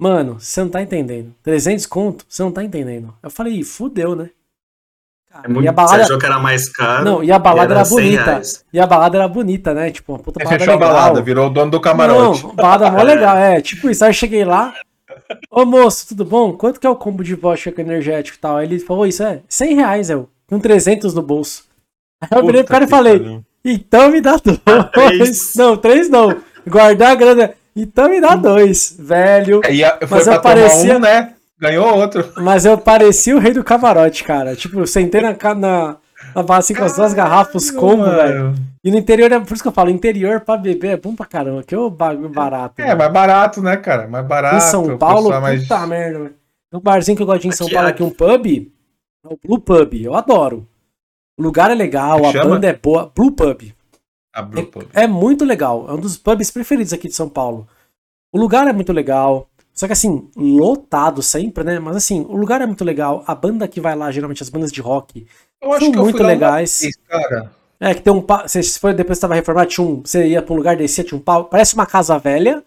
Mano, você não tá entendendo. 300 conto? Você não tá entendendo. Eu falei, "Ih, fudeu, né? Cara, É muito, e a Você balada, achou que era mais caro? Não, e a balada era era 100 bonita. reais. e a balada era bonita, né? Tipo, uma puta balada fechou a legal. balada, virou o dono do camarote. Não, balada mó legal, é. Tipo isso, aí eu cheguei lá. Ô moço, tudo bom? Quanto que é o combo de vodka com energético e tal? Aí ele falou, isso é 100 reais, eu. Com 300 no bolso. Aí eu virei pro cara e falei, então me dá dois. três. Não, três não. Guardar a grana. Então me dá dois, velho. E a- foi Mas pra eu parecia- um, né? Ganhou outro. Mas eu parecia o rei do camarote, cara. Tipo, eu sentei na, na, na barra assim com as duas garrafas combo, Mano. velho. E no interior, é por isso que eu falo, interior pra beber é bom pra caramba, que é o bagulho barato. É, velho. mais barato, né, cara? Mais barato. Em São Paulo, mais- puta merda, velho. Um barzinho que eu gosto de ir em São Aqui- Paulo, aqui um pub, é o Blue Pub, eu adoro. O lugar é legal, a Chama? banda é boa. Blue Pub. A Blue Pub. É muito legal, é um dos pubs preferidos aqui de São Paulo. O lugar é muito legal, só que assim, lotado sempre, né? Mas assim, o lugar é muito legal, a banda que vai lá, geralmente as bandas de rock, Eu acho são que eu muito legais. vez, cara. É, que tem um pa- Você for depois que tava reformado, tinha um. Você ia pra um lugar descia, tinha um pau. Parece uma casa velha.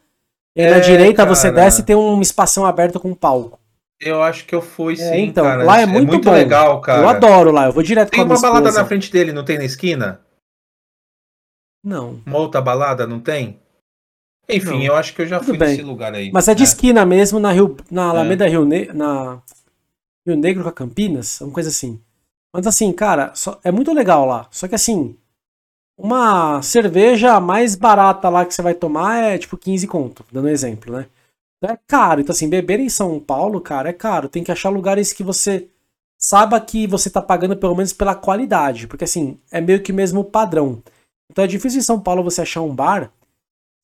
E aí na É, direita você cara. desce e tem um espação aberto com um palco. Eu acho que eu fui, É, sim, então, cara. lá é muito bom. legal, cara. Eu adoro lá, eu vou direto Tem com a minha uma balada na frente dele, não tem na esquina? Não. Uma outra balada, não tem? Enfim, Não. eu acho que eu já Tudo fui bem. nesse lugar aí. Mas é de esquina mesmo, na Rio, na É. Alameda Rio, ne na Rio Negro com a Campinas, uma coisa assim. Mas assim, cara, só- é muito legal lá. Só que assim, uma cerveja mais barata lá que você vai tomar é tipo 15 conto, dando um exemplo, né? Então é caro. Então assim, beber em São Paulo, cara, é caro. Tem que achar lugares que você saiba que você tá pagando pelo menos pela qualidade. Porque assim, é meio que o mesmo padrão. Então é difícil em São Paulo você achar um bar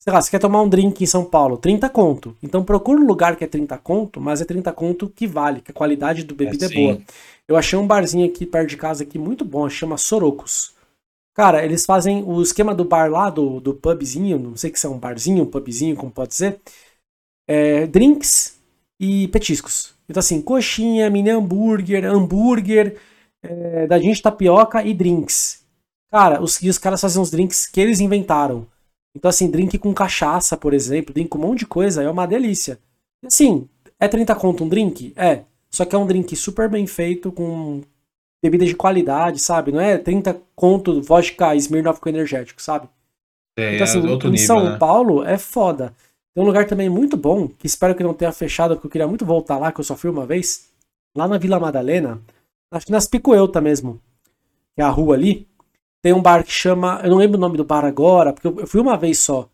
sei lá, você quer tomar um drink em São Paulo, 30 conto. Então procura um lugar que é 30 conto, mas é 30 conto que vale, que a qualidade do bebida é, sim. boa. Eu achei um barzinho aqui perto de casa aqui muito bom, chama Sorocos. Cara, eles fazem o esquema do bar lá, do, do pubzinho, não sei se é um barzinho, um pubzinho, como pode ser, é, drinks e petiscos. Então assim, coxinha, mini hambúrguer, hambúrguer, é, dadinho de tapioca e drinks. Cara, os, e os caras fazem uns drinks que eles inventaram. Então, assim, drink com cachaça, por exemplo, drink com um monte de coisa, é uma delícia. Assim, é 30 conto um drink? É. Só que é um drink super bem feito, com bebida de qualidade, sabe? Não é 30 conto vodka Smirnoff com energético, sabe? É, Então, assim, é outro em nível, São né? Paulo é foda. Tem um lugar também muito bom, que espero que não tenha fechado, porque eu queria muito voltar lá, que eu só fui uma vez. Lá na Vila Madalena, acho que nas Picoeuta mesmo, que é a rua ali, tem um bar que chama. Eu não lembro o nome do bar agora, porque eu fui uma vez só.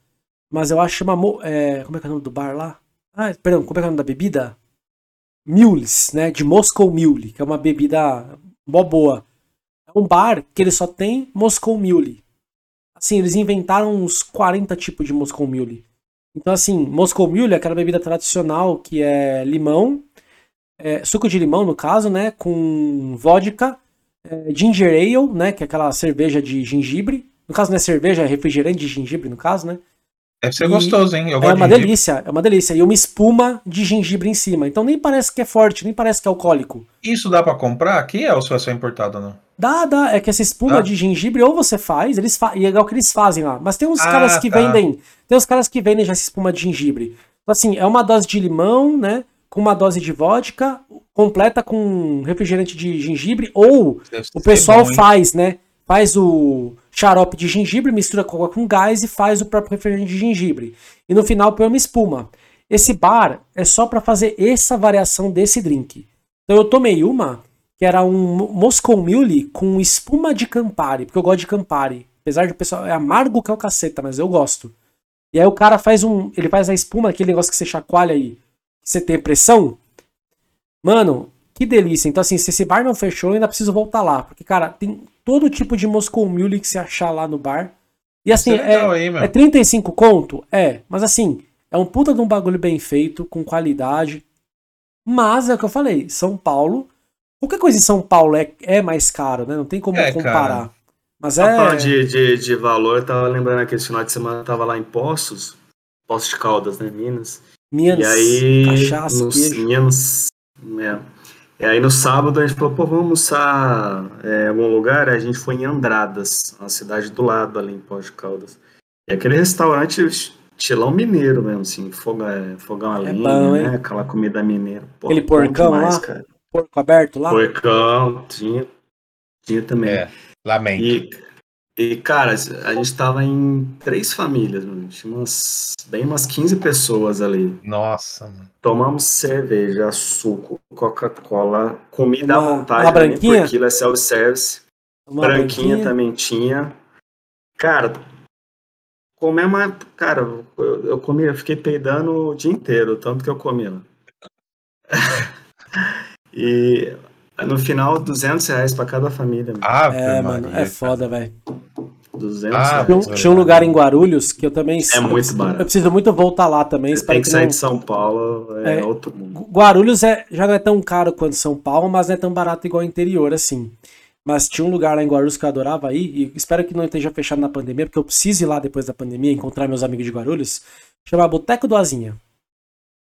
Mas eu acho que chama. É, como é que é o nome do bar lá? Ah, perdão, como é que é o nome da bebida? Mules, né? De Moscow Mule, que é uma bebida mó boa. É um bar que ele só tem Moscow Mule. Assim, eles inventaram uns 40 tipos de Moscow Mule. Então, assim, Moscow Mule é aquela bebida tradicional que é limão, é, suco de limão, no caso, né? Com vodka, é, ginger ale, né? Que é aquela cerveja de gengibre. No caso, não é cerveja, é refrigerante de gengibre, no caso, né? Deve ser E gostoso, hein? Eu É uma de delícia, é uma delícia. E uma espuma de gengibre em cima. Então nem parece que é forte, nem parece que é alcoólico. Isso dá pra comprar aqui ou só é só importado não? Dá, dá. É que essa espuma Dá? de gengibre ou você faz, eles fa e é igual que eles fazem lá. Mas tem uns Ah, caras que tá. vendem. Tem uns caras que vendem já essa espuma de gengibre. Então, assim, é uma dose de limão, né? Com uma dose de vodka, completa com refrigerante de gengibre, ou Deve o pessoal bom, faz, né? Faz o xarope de gengibre, mistura água com gás e faz o próprio refrigerante de gengibre. E no final põe uma espuma. Esse bar é só pra fazer essa variação desse drink. Então eu tomei uma que era um Mo- Moscow Mule com espuma de Campari, porque eu gosto de Campari. Apesar de o pessoal é amargo que é o caceta, mas eu gosto. E aí o cara faz um, ele faz a espuma, aquele negócio que você chacoalha aí, você tem pressão. Mano, que delícia. Então assim, se esse bar não fechou, eu ainda preciso voltar lá, porque cara, tem todo tipo de Moscow Mule que você achar lá no bar. E assim, é legal, é, hein, é 35 conto? É, mas assim, é um puta de um bagulho bem feito, com qualidade. Mas é o que eu falei, São Paulo, qualquer coisa em São Paulo é, é mais caro, né? Não tem como É, comparar. cara. Mas Só falando é. de, de, de valor, eu tava lembrando aquele final de semana, eu tava lá em Poços, Poços de Caldas, né, Minas. Minas, e aí, cachaça, nos, queijo. Minas, é. E aí no sábado a gente falou, pô, vamos almoçar é, em algum lugar? A gente foi em Andradas, uma cidade do lado ali em Poços de Caldas. E aquele restaurante estilão mineiro mesmo, assim, fogão, é, fogão a É lenha, bom, né? Aquela comida mineira. Pô, Aquele porcão demais, lá? Cara. Porco aberto lá? Porcão, tinha, tinha também. É, lamento. E, e, cara, a gente tava em três famílias, mano. Tinha umas, bem umas 15 pessoas ali. Nossa, mano. Tomamos cerveja, suco, Coca-Cola, comida Uma- à vontade, uma né? branquinha? por quilo é self-service. Uma Branquinha branquinha. também tinha. Cara, comer uma. Cara, eu, eu comi, eu fiquei peidando o dia inteiro, tanto que eu comi lá. e no final, 200 reais pra cada família. mano. Ave É, Maria, mano, é foda, velho. 200 Ah, reais. Tinha, um- tinha um lugar em Guarulhos que eu também. É muito barato. Eu preciso muito voltar lá também. Você tem que que sair não... de São Paulo, é, É. outro mundo. Guarulhos é, já não é tão caro quanto São Paulo, mas não é tão barato igual o interior, assim. Mas tinha um lugar lá em Guarulhos que eu adorava ir, e espero que não esteja fechado na pandemia, porque eu preciso ir lá depois da pandemia, encontrar meus amigos de Guarulhos. Chama Boteco do Azinha.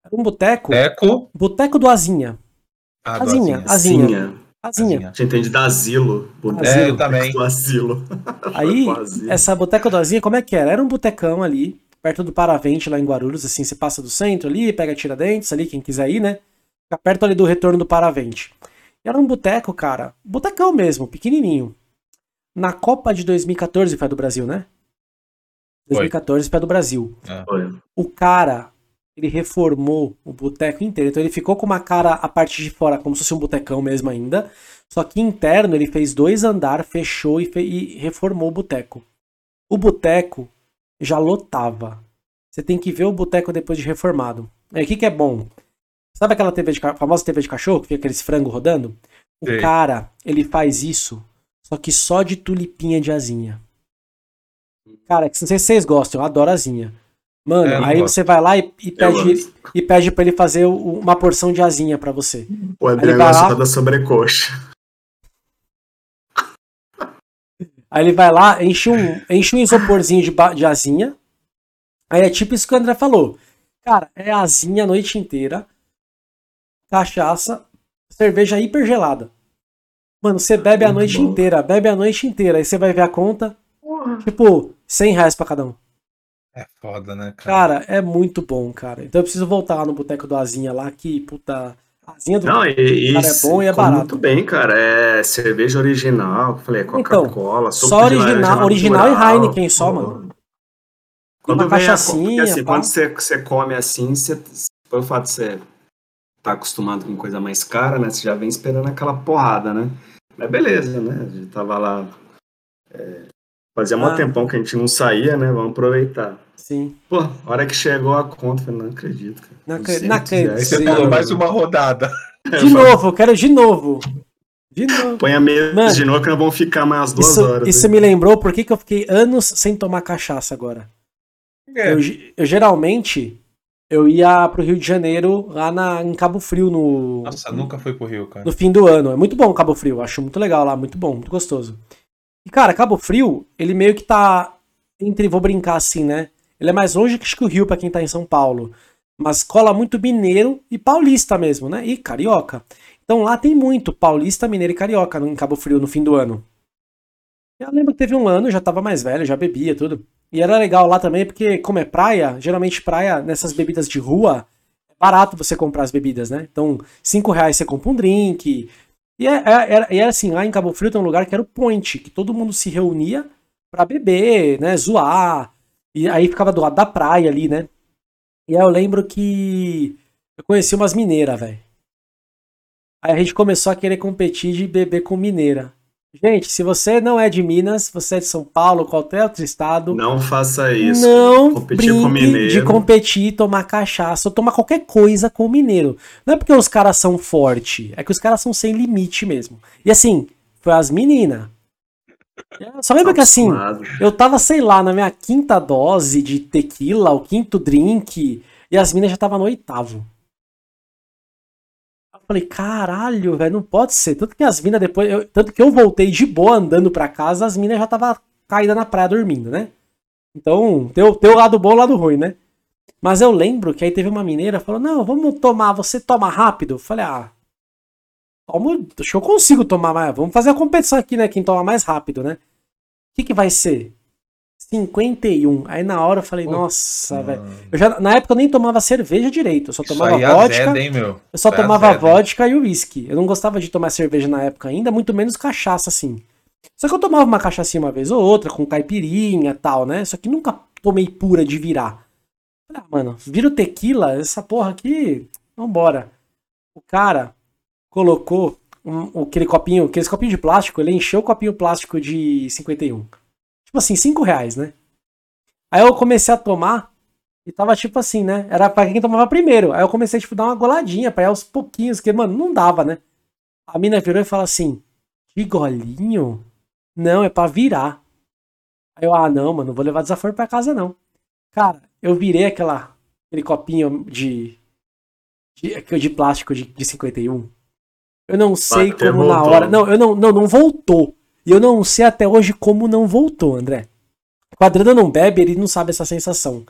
Era um boteco. Eco. Boteco do Azinha. Ah, Azinha, Azinha. Azinha. Azinha. Azinha. A gente entende da asilo. Boteco É, eu também. do asilo. Aí, essa boteca do Azinha, como é que era? Era um botecão ali, perto do Paravente, lá em Guarulhos, assim, você passa do centro ali, pega Tiradentes ali, quem quiser ir, né? Fica perto ali do retorno do Paravente. E era um boteco, cara, botecão mesmo, pequenininho. Na Copa de 2014 foi a do Brasil, né? Foi. 2014 foi a do Brasil. Foi. O cara, ele reformou o boteco inteiro. Então ele ficou com uma cara a parte de fora, como se fosse um botecão mesmo ainda. Só que interno ele fez dois andar, fechou e, fe- e reformou o boteco. O boteco já lotava. Você tem que ver o boteco depois de reformado. Aí o que, que é bom? Sabe aquela TV de, famosa TV de cachorro que fica aqueles frango rodando? O Sei. cara, ele faz isso, só que só de tulipinha de asinha. Cara, não sei se vocês gostam, eu adoro asinha. Mano, É, aí você vai lá e, e pede, e pede pra ele fazer uma porção de asinha pra você. O André gosta lá- da sobrecoxa. Aí ele vai lá, enche um, enche um isoporzinho de, de asinha. Aí é tipo isso que o André falou. Cara, é asinha a noite inteira. Cachaça, cerveja hiper gelada. Mano, você bebe a noite inteira, bebe a noite inteira. Aí você vai ver a conta, tipo, 100 reais pra cada um. É foda, né, cara? Cara, é muito bom, cara. Então eu preciso voltar lá no boteco do Azinha lá, que, puta. Azinha do. Não, e, e Cara, é bom e é barato. muito bem, cara. É cerveja original, eu falei, é Coca-Cola, suco só original- original e natural. Heineken só, mano. Quando Uma vem a, assim, pá. quando você, você come assim, você, pelo fato de você tá acostumado com coisa mais cara, né? Você já vem esperando aquela porrada, né? Mas beleza, né? A gente tava lá. é, fazia Ah. tempão que a gente não saía, né? Vamos aproveitar. Sim. Pô, a hora que chegou a conta, eu falei, não acredito, cara. Não acre- 200 não acredito. reais, Você falou mais uma rodada. De novo, eu quero de novo. De novo. Põe a mesa Mano, de novo que nós vamos ficar mais umas duas Isso, horas. isso né? me lembrou por que que eu fiquei anos sem tomar cachaça agora. É, Eu, eu geralmente eu ia pro Rio de Janeiro lá na, em Cabo Frio no, Nossa, nunca fui pro Rio, cara. no fim do ano. É muito bom Cabo Frio, acho muito legal lá, muito bom, muito gostoso. E cara, Cabo Frio, ele meio que tá entre, vou brincar assim, né? Ele é mais longe que o Rio pra quem tá em São Paulo, mas cola muito mineiro e paulista mesmo, né? E carioca. Então lá tem muito paulista, mineiro e carioca em Cabo Frio no fim do ano. Eu lembro que teve um ano, eu já tava mais velho, já bebia tudo. E era legal lá também, porque como é praia, geralmente praia, nessas bebidas de rua, é barato você comprar as bebidas, né? Então, 5 reais você compra um drink. E é, é, era, era assim, lá em Cabo Frio tem um lugar que era o Point, que todo mundo se reunia pra beber, né? Zoar. E aí ficava do lado da praia ali, né? E aí eu lembro que eu conheci umas mineiras, velho. Aí a gente começou a querer competir de beber com mineira. Gente, se você não é de Minas, você é de São Paulo, qualquer outro estado. Não faça isso. Não brinque de competir, tomar cachaça ou tomar qualquer coisa com o mineiro. Não é porque os caras são fortes, é que os caras são sem limite mesmo. E assim, foi as meninas. Só lembra que assim, eu tava, sei lá, na minha quinta dose de tequila, o quinto drink, e as minas já tava no oitavo. Falei, caralho, velho, não pode ser. Tanto que as minas depois. Eu, tanto que eu voltei de boa andando pra casa, as minas já tava caída na praia dormindo, né? Então, tem o, tem o lado bom e o lado ruim, né? Mas eu lembro que aí teve uma mineira falou: Não, vamos tomar, você toma rápido? Eu falei, ah. Tomo, acho que eu consigo tomar mais. Vamos fazer a competição aqui, né? Quem toma mais rápido, né? O que, que vai ser? 51. Aí na hora eu falei, nossa, velho. Eu já, na época eu nem tomava cerveja direito, eu só tomava é vodka. Azeda, hein, meu? Eu só Isso é tomava vodka e uísque. Eu não gostava de tomar cerveja na época ainda, muito menos cachaça assim. Só que eu tomava uma cachaça uma vez ou outra, com caipirinha e tal, né? Só que nunca tomei pura de virar. Ah, mano, vira o tequila, essa porra aqui, vambora. O cara colocou um, aquele copinho, aquele copinho de plástico, ele encheu o copinho plástico de 51. Tipo assim, 5 reais, né? Aí eu comecei a tomar e tava tipo assim, né? Era pra quem tomava primeiro. Aí eu comecei, tipo, dar uma goladinha pra ir aos pouquinhos, que, mano, não dava, né? A mina virou e falou assim: Que golinho? Não, é pra virar. Aí eu, ah, não, mano, não vou levar desaforo pra casa, não. Cara, eu virei aquela, aquele copinho de. de, de plástico de, de 51. Eu não sei Bateu, como voltou. na hora. Não, eu não, não, não voltou. E eu não sei até hoje como não voltou, André. Quadrando não bebe, ele não sabe essa sensação.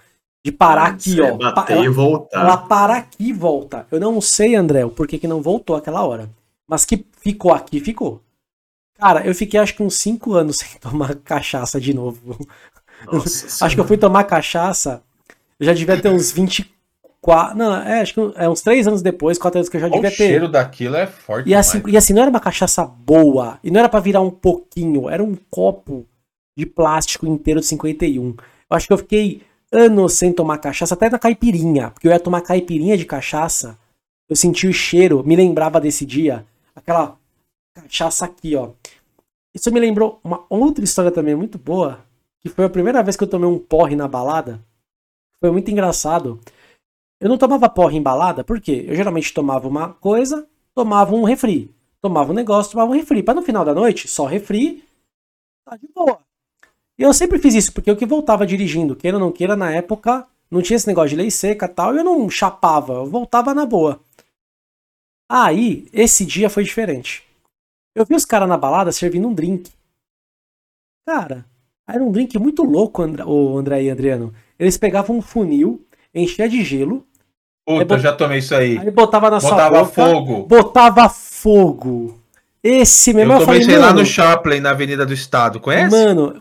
De parar aqui, ó. Bater ela, e voltar. Ela para aqui e volta. Eu não sei, André, o porquê que não voltou aquela hora. Mas que ficou aqui, ficou. Cara, eu fiquei acho que uns 5 anos sem tomar cachaça de novo. Acho que eu fui tomar cachaça. Eu já devia ter uns 24 Qua... Não, é, acho que é uns três anos depois, quatro anos que eu já devia ter. O cheiro daquilo é forte. E assim, e assim, não era uma cachaça boa. E não era para virar um pouquinho. Era um copo de plástico inteiro de 51. Eu acho que eu fiquei anos sem tomar cachaça, até na caipirinha. Porque eu ia tomar caipirinha de cachaça. Eu senti o cheiro, me lembrava desse dia. Aquela cachaça aqui, ó. Isso me lembrou uma outra história também muito boa. Que foi a primeira vez que eu tomei um porre na balada. Foi muito engraçado. Eu não tomava porra embalada, por quê? Eu geralmente tomava uma coisa, tomava um refri. Tomava um negócio, tomava um refri. Para no final da noite, só refri, tá de boa. E eu sempre fiz isso, porque eu que voltava dirigindo, queira ou não queira, na época, não tinha esse negócio de lei seca tal, e eu não chapava, eu voltava na boa. Aí, esse dia foi diferente. Eu vi os caras na balada servindo um drink. Cara, era um drink muito louco, o André e Adriano. Eles pegavam um funil, enchia de gelo, Puta, bot... já tomei isso aí. Aí botava na botava sua boca. fogo. Botava fogo. Esse mesmo eu tomei, eu falei, sei lá, no Chaplin, na Avenida do Estado. Conhece? Mano,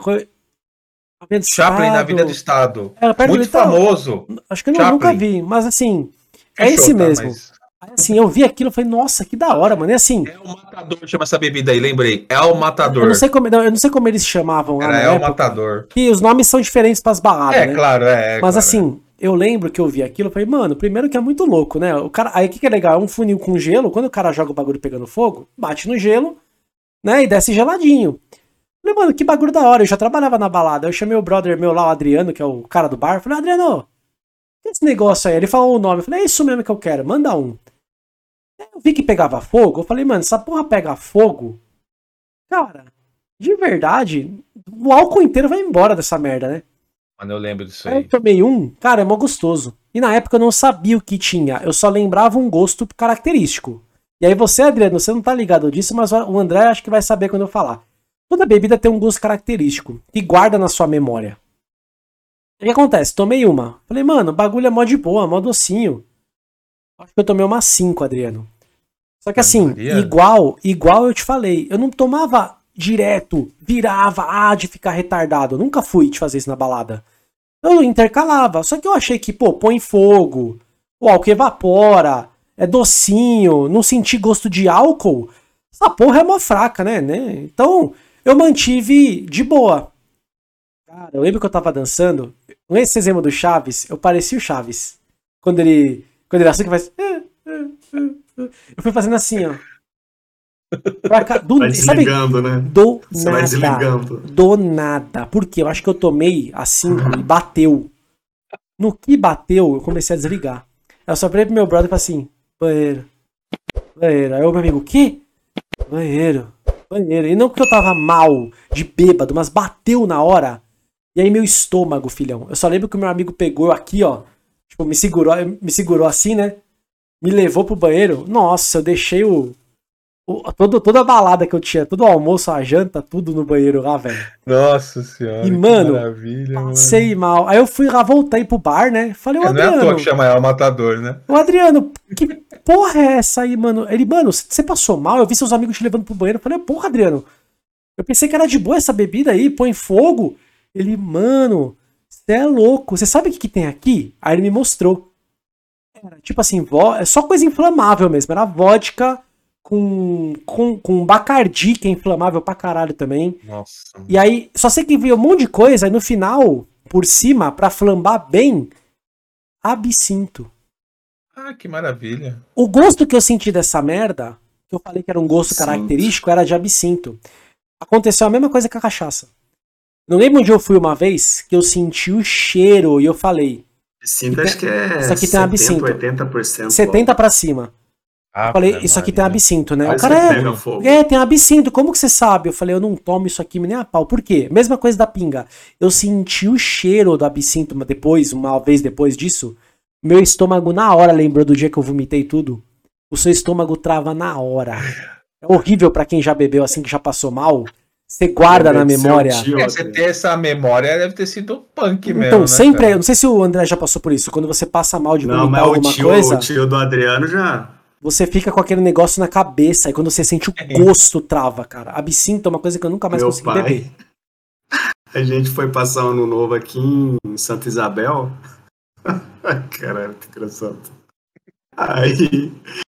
Chaplin na Avenida do Estado. Muito famoso. Acho que eu Chaplin. nunca vi, mas assim, é Fechou, esse tá, mesmo. Mas... Assim, eu vi aquilo e falei, nossa, que da hora, mano. E assim. É o Matador, chama essa bebida aí, lembrei. É o Matador. Eu não sei como, não, eu não sei como eles chamavam. Era, é o Matador. E os nomes são diferentes para as baladas. É, né? claro, é. é Mas claro, assim, é. Eu lembro que eu vi aquilo e falei, mano, primeiro que é muito louco, né? O cara, aí o que, que é legal? É um funil com gelo. Quando o cara joga o bagulho pegando fogo, bate no gelo, né? E desce geladinho. Falei, mano, que bagulho da hora. Eu já trabalhava na balada. Eu chamei o brother meu lá, o Adriano, que é o cara do bar. Falei, Adriano, é esse negócio aí? Ele falou o nome. Eu falei, é isso mesmo que eu quero, manda um. Eu vi que pegava fogo, eu falei, mano, essa porra pega fogo. Cara, de verdade, o álcool inteiro vai embora dessa merda, né? Mano, eu lembro disso aí. Eu tomei um, cara, é mó gostoso. E na época eu não sabia o que tinha, eu só lembrava um gosto característico. E aí você, Adriano, você não tá ligado disso, mas o André acho que vai saber quando eu falar. Toda bebida tem um gosto característico, que guarda na sua memória. O que acontece? Tomei uma. Falei, mano, bagulho é mó de boa, mó docinho. Acho que eu tomei uma 5, Adriano. Só que assim, Maria. igual, igual eu te falei, eu não tomava direto, virava, ah, de ficar retardado. Eu nunca fui te fazer isso na balada. Eu intercalava. Só que eu achei que, pô, põe fogo, o álcool evapora, é docinho, não senti gosto de álcool, essa porra é mó fraca, né? né? Então, eu mantive de boa. Cara, eu lembro que eu tava dançando, nesse exemplo do Chaves, eu parecia o Chaves. Quando ele, quando ele assim que faz... Eu fui fazendo assim, ó. Pra do, vai desligando, sabe? né? Do Você nada. Vai desligando. Do nada. Porque eu acho que eu tomei a 5 e bateu. No que bateu, eu comecei a desligar. Eu só falei pro meu brother e falei assim: banheiro. Banheiro. Aí o meu amigo, o quê? Banheiro. Banheiro. E não que eu tava mal, de bêbado, mas bateu na hora. E aí meu estômago, filhão. Eu só lembro que o meu amigo pegou aqui, ó. Tipo, me segurou, me segurou assim, né? Me levou pro banheiro. Nossa, eu deixei o, todo, toda a balada que eu tinha, todo o almoço, a janta, tudo no banheiro lá, velho. Nossa senhora. E, mano, passei mano. mal. Aí eu fui lá, voltei pro bar, né? Falei, o é, Adriano. Não é à toa que chama ela matador, né? O Adriano, que porra é essa aí, mano? Ele, mano, você passou mal? Eu vi seus amigos te levando pro banheiro. Eu falei, porra, Adriano. Eu pensei que era de boa essa bebida aí, põe fogo. Ele, mano, você é louco. Você sabe o que, que tem aqui? Aí ele me mostrou. Era tipo assim, vo... é só coisa inflamável mesmo. Era vodka com, com, com Bacardi, que é inflamável pra caralho também. Nossa. E aí, só sei que viu um monte de coisa, aí no final, por cima, pra flambar bem, absinto. Ah, que maravilha. O gosto que eu senti dessa merda, que eu falei que era um gosto característico, era de absinto. Aconteceu a mesma coisa com a cachaça. Não lembro onde eu fui uma vez que eu senti o cheiro e eu falei. Absinto acho que é. Isso aqui 70, tem absinto. 80%. 70 para cima. Ah, falei, isso aqui tem absinto, né? o cara é, é, tem absinto, como que você sabe? Eu falei, eu não tomo isso aqui nem a pau. Por quê? Mesma coisa da pinga. Eu senti o cheiro do absinto depois, uma vez depois disso. Meu estômago na hora lembrou do dia que eu vomitei tudo. O seu estômago trava na hora. É horrível para quem já bebeu assim, que já passou mal. Você guarda na memória. Tio, é, você ter essa memória deve ter sido punk então, mesmo. Então, né, sempre. Cara? Eu não sei se o André já passou por isso. Quando você passa mal de vomitar não, mas alguma o tio, coisa. O tio do Adriano já você fica com aquele negócio na cabeça e quando você sente o é. gosto trava, cara. Absinto é uma coisa que eu nunca mais Meu consegui pai, beber. A gente foi passar ano novo aqui em Santa Isabel. Caralho, que engraçado. Aí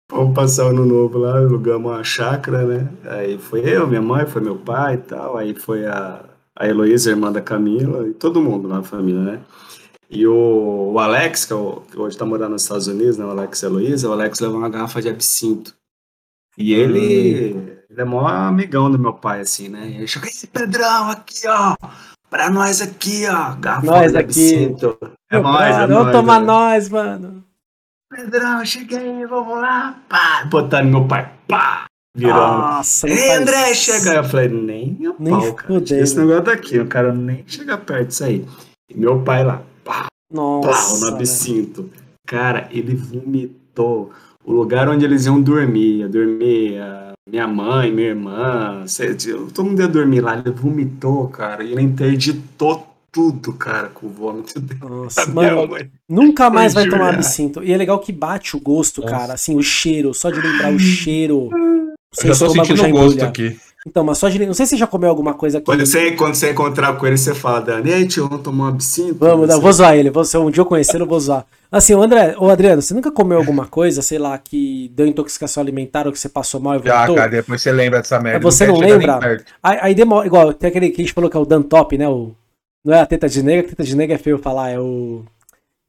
fomos passar ano novo lá, alugamos uma chácara, né? Aí foi eu, minha mãe, foi meu pai e tal. Aí foi a, a Heloísa, irmã da Camila, e todo mundo na família, né? E o, o Alex, que, é o, que hoje está morando nos Estados Unidos, né, o Alex e a Heloísa, o Alex levou uma garrafa de absinto. E ele, hum. ele é maior amigão do meu pai, assim, né? E ele chegou, esse Pedrão aqui, ó, pra nós aqui, ó, garrafa nós de absinto. É nós, é Vamos tomar é. nós, mano. Pedrão, cheguei, vamos lá, pá, botando meu pai, pá, virando. Nossa, Ei, André, chega. Eu falei, nem nem pau, cara. Esse negócio daqui, eu quero nem chegar perto disso aí. E meu pai lá, nossa. no absinto. Cara, ele vomitou. O lugar onde eles iam dormir, ia dormir minha mãe, minha irmã, todo mundo ia dormir lá. Ele vomitou, cara, e ele interditou tudo, cara, com o vômito dele. Nossa, mano, nunca mais vai tomar absinto. E é legal que bate o gosto, Nossa. cara, assim, o cheiro, só de lembrar o cheiro. Eu já tô sentindo o gosto aqui. Então, mas só de... Não sei se você já comeu alguma coisa aqui. Quando você, quando você encontrar com ele, você fala, tio, vamos tomar um absinto? Vamos, não, vou zoar ele. Se um dia eu conhecer, eu vou zoar. Assim, o André, o Adriano, você nunca comeu alguma coisa, sei lá, que deu intoxicação alimentar ou que você passou mal e voltou? Já, cara, depois você lembra dessa merda. Você não, não lembra? Aí, aí, demora, igual, tem aquele que a gente falou que é o Dan Top, né? O, não é a teta de nega, a teta de nega é feio falar, é o...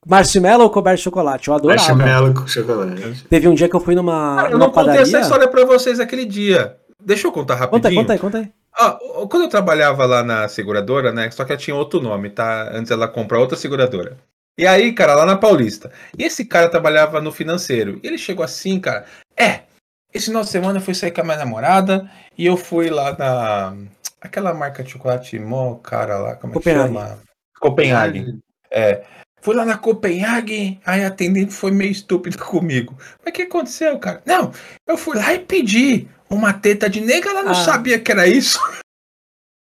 Marshmallow ou coberto de chocolate? Eu adorava. Marshmallow com chocolate. Teve um dia que eu fui numa. Cara, eu não padaria. contei essa história pra vocês aquele dia. Deixa eu contar rapidinho. Conta aí, conta aí, conta aí. Ah, quando eu trabalhava lá na seguradora, né? Só que ela tinha outro nome, tá? Antes ela comprar outra seguradora. E aí, cara, lá na Paulista. E esse cara trabalhava no financeiro. E ele chegou assim, cara. É, esse final de semana eu fui sair com a minha namorada e eu fui lá na. Aquela marca de chocolate mó cara lá, como é que chama? Copenhague. É. Fui lá na Copenhague, aí a atendente foi meio estúpida comigo. Mas o que aconteceu, cara? Não, eu fui lá e pedi uma teta de nega, ela não ah. sabia que era isso.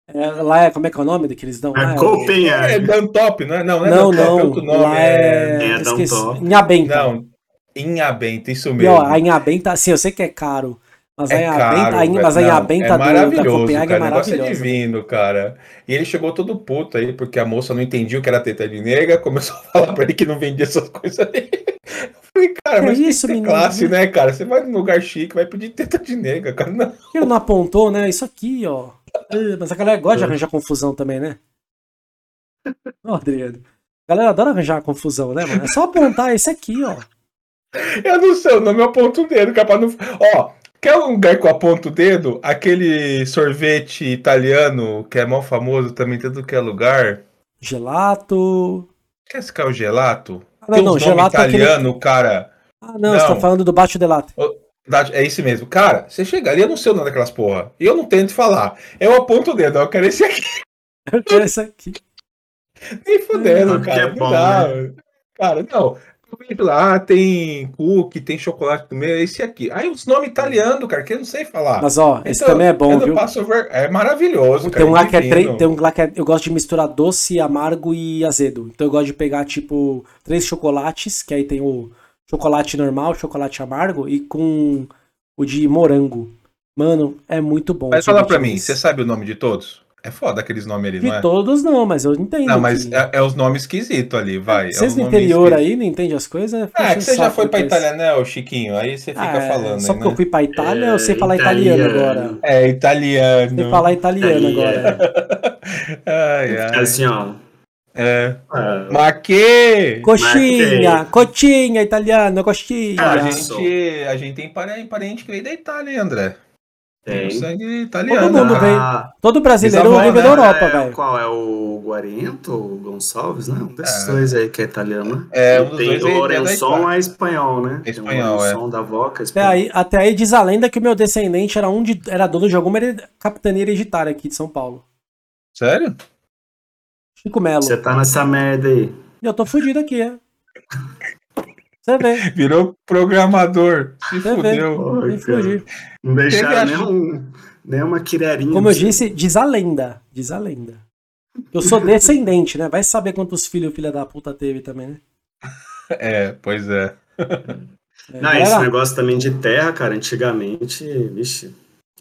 É, lá é, como é que é o nome que eles dão? É Copenhague. É, é Dantop, não é? Não, não é não, Dantop, não. é outro nome. Lá é, é, é Dantop. Inhabenta. Não, Inhabenta, isso mesmo. E, ó, a Inhabenta, assim, eu sei que é caro, Mas É aí a caro, benta, aí, velho. mas aí a Não, é do, da maravilhoso, Copenhague é cara. O negócio é maravilhosa. divino, cara. E ele chegou todo puto aí, porque a moça não entendia o que era teta de nega, começou a falar pra ele que não vendia essas coisas aí. Eu falei, cara, Que mas isso, tem que ter menino? classe, né, cara? Você vai num lugar chique, vai pedir teta de nega, cara. Não. Ele não apontou, né? Isso aqui, ó. Ah, Mas a galera gosta de arranjar confusão também, né? Ó, Adriano. A galera adora arranjar confusão, né, mano? É só apontar esse aqui, ó. Eu não sei, o nome aponto o dedo, capaz não. Ó, quer um lugar que eu aponto o dedo? Aquele sorvete italiano que é mal famoso também, tudo que é lugar. Gelato. Quer é o gelato? Ah, não, Tem não, gelato é aquele. italiano, cara. Ah, não, você tá Não. falando do baixo delato. É esse mesmo. Cara, você chega ali, eu não sei o nome daquelas porra. E eu não tento falar. Eu aponto o dedo, eu quero esse aqui. Eu quero esse aqui. Nem fudendo, porque cara. é não bom, dá. Cara, não. Lá, tem cookie, tem chocolate no meio, é esse aqui. Aí os nomes italianos, cara, que eu não sei falar. Mas ó, esse Então, também é bom, viu? ver... É maravilhoso, cara. Tem um lá que é três. Tem um lá que é, eu gosto de misturar doce, amargo e azedo. Então eu gosto de pegar, tipo, três chocolates, que aí tem o chocolate normal, chocolate amargo, e com o de morango. Mano, é muito bom. Mas fala pra mim, você sabe o nome de todos? É foda aqueles nomes ali, De não é? todos não, mas eu entendo. Não, mas que- é, é os nomes esquisitos ali, vai. Vocês é no os nomes interior esquisitos. aí não entendem as coisas? Ah, é que você já foi pra Itália, né, ô Chiquinho? Aí você fica falando Só aí, porque eu né? fui pra Itália, eu sei É, falar italiano italiano. agora. É, italiano. Sei falar italiano agora. Ai, É ai. assim, ó. É. é, Mas que... Coxinha, coxinha italiano, coxinha. A Ah, gente, a gente tem pare- parente que veio da Itália, hein, André? Tem tem. sangue italiano. Todo mundo veio. Ah, Todo brasileiro vive né? da Europa, é, velho. Qual é o Guariento, o Gonçalves, né? Um desses É. dois aí que é italiano. né? É, um dos tem dois o é- é é espanhol, né? É Tem espanhol, o é. Lourençon da Voca, Até espanhol. aí, até aí diz a lenda que o meu descendente era um de, era dono de alguma capitania hereditária aqui de São Paulo. Sério? Chico Melo. Você tá nessa merda aí. Eu tô fudido aqui, é. Você vê. Virou programador. Se Você vê. fudeu. Fugir. Não deixaram nenhum, nenhuma quirerinha. Como eu disse, diz a lenda. Diz a lenda. Eu sou descendente, né? Vai saber quantos filhos o filho da puta teve também, né? É, pois é. É, Não, esse galera, negócio também de terra, cara, antigamente, vixe,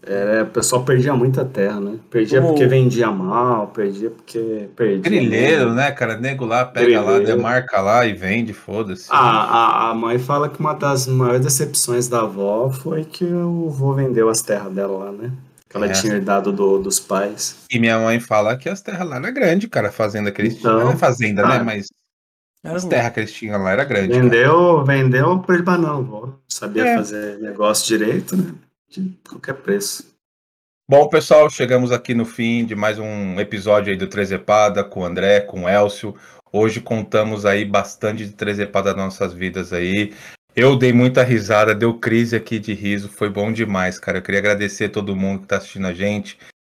era, o pessoal perdia muita terra, né? Perdia Como- porque vendia mal, perdia porque perdia. Grileiro, né, cara? Nego lá, pega lá, demarca lá e vende, foda-se. A, a, a mãe fala que uma das maiores decepções da avó foi que o vô vendeu as terras dela lá, né? Que ela É. tinha herdado do, dos pais. E minha mãe fala que as terras lá eram grandes, cara. A fazenda que eles Então, tinham. Não é fazenda, né? ah, Mas era as terras que eles tinham lá era grande. cara. Vendeu, vendeu por banão. Não sabia É. fazer negócio direito, né? De qualquer preço. Bom, pessoal, chegamos aqui no fim de mais um episódio aí do Trezepada com o André, com o Elcio. Hoje contamos aí bastante de Trezepada das nossas vidas aí. Eu dei muita risada, deu crise aqui de riso, foi bom demais, cara. Eu queria agradecer a todo mundo que tá assistindo a gente,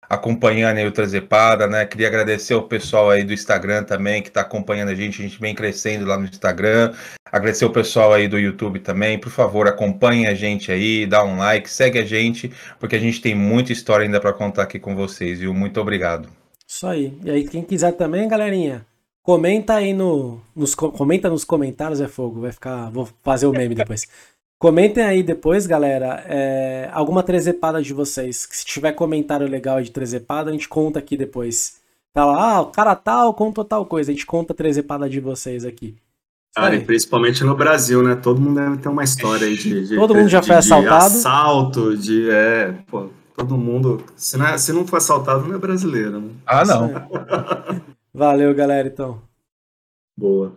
acompanhando aí o Trezepada, né? Queria agradecer ao pessoal aí do Instagram também que tá acompanhando a gente, a gente vem crescendo lá no Instagram. Agradecer o pessoal aí do YouTube também. Por favor, acompanhe a gente aí, dá um like, segue a gente, porque a gente tem muita história ainda para contar aqui com vocês, viu? Muito obrigado. Isso aí. E aí, quem quiser também, galerinha, comenta aí no. Nos, co- comenta nos comentários, é fogo. Vai ficar. Vou fazer o meme depois. Comentem aí depois, galera, é, alguma trezepada de vocês. Que se tiver comentário legal de trezepada, a gente conta aqui depois. Tá lá, ah, o cara tal contou tal coisa. A gente conta a trezepada de vocês aqui. Cara, e principalmente no Brasil, né? Todo mundo deve ter uma história aí de. de- Todo mundo já de- foi de assaltado? assalto, de. É, pô, todo mundo. Se não, é- se não for assaltado, não é brasileiro, né? Ah, não. Valeu, galera, então. Boa.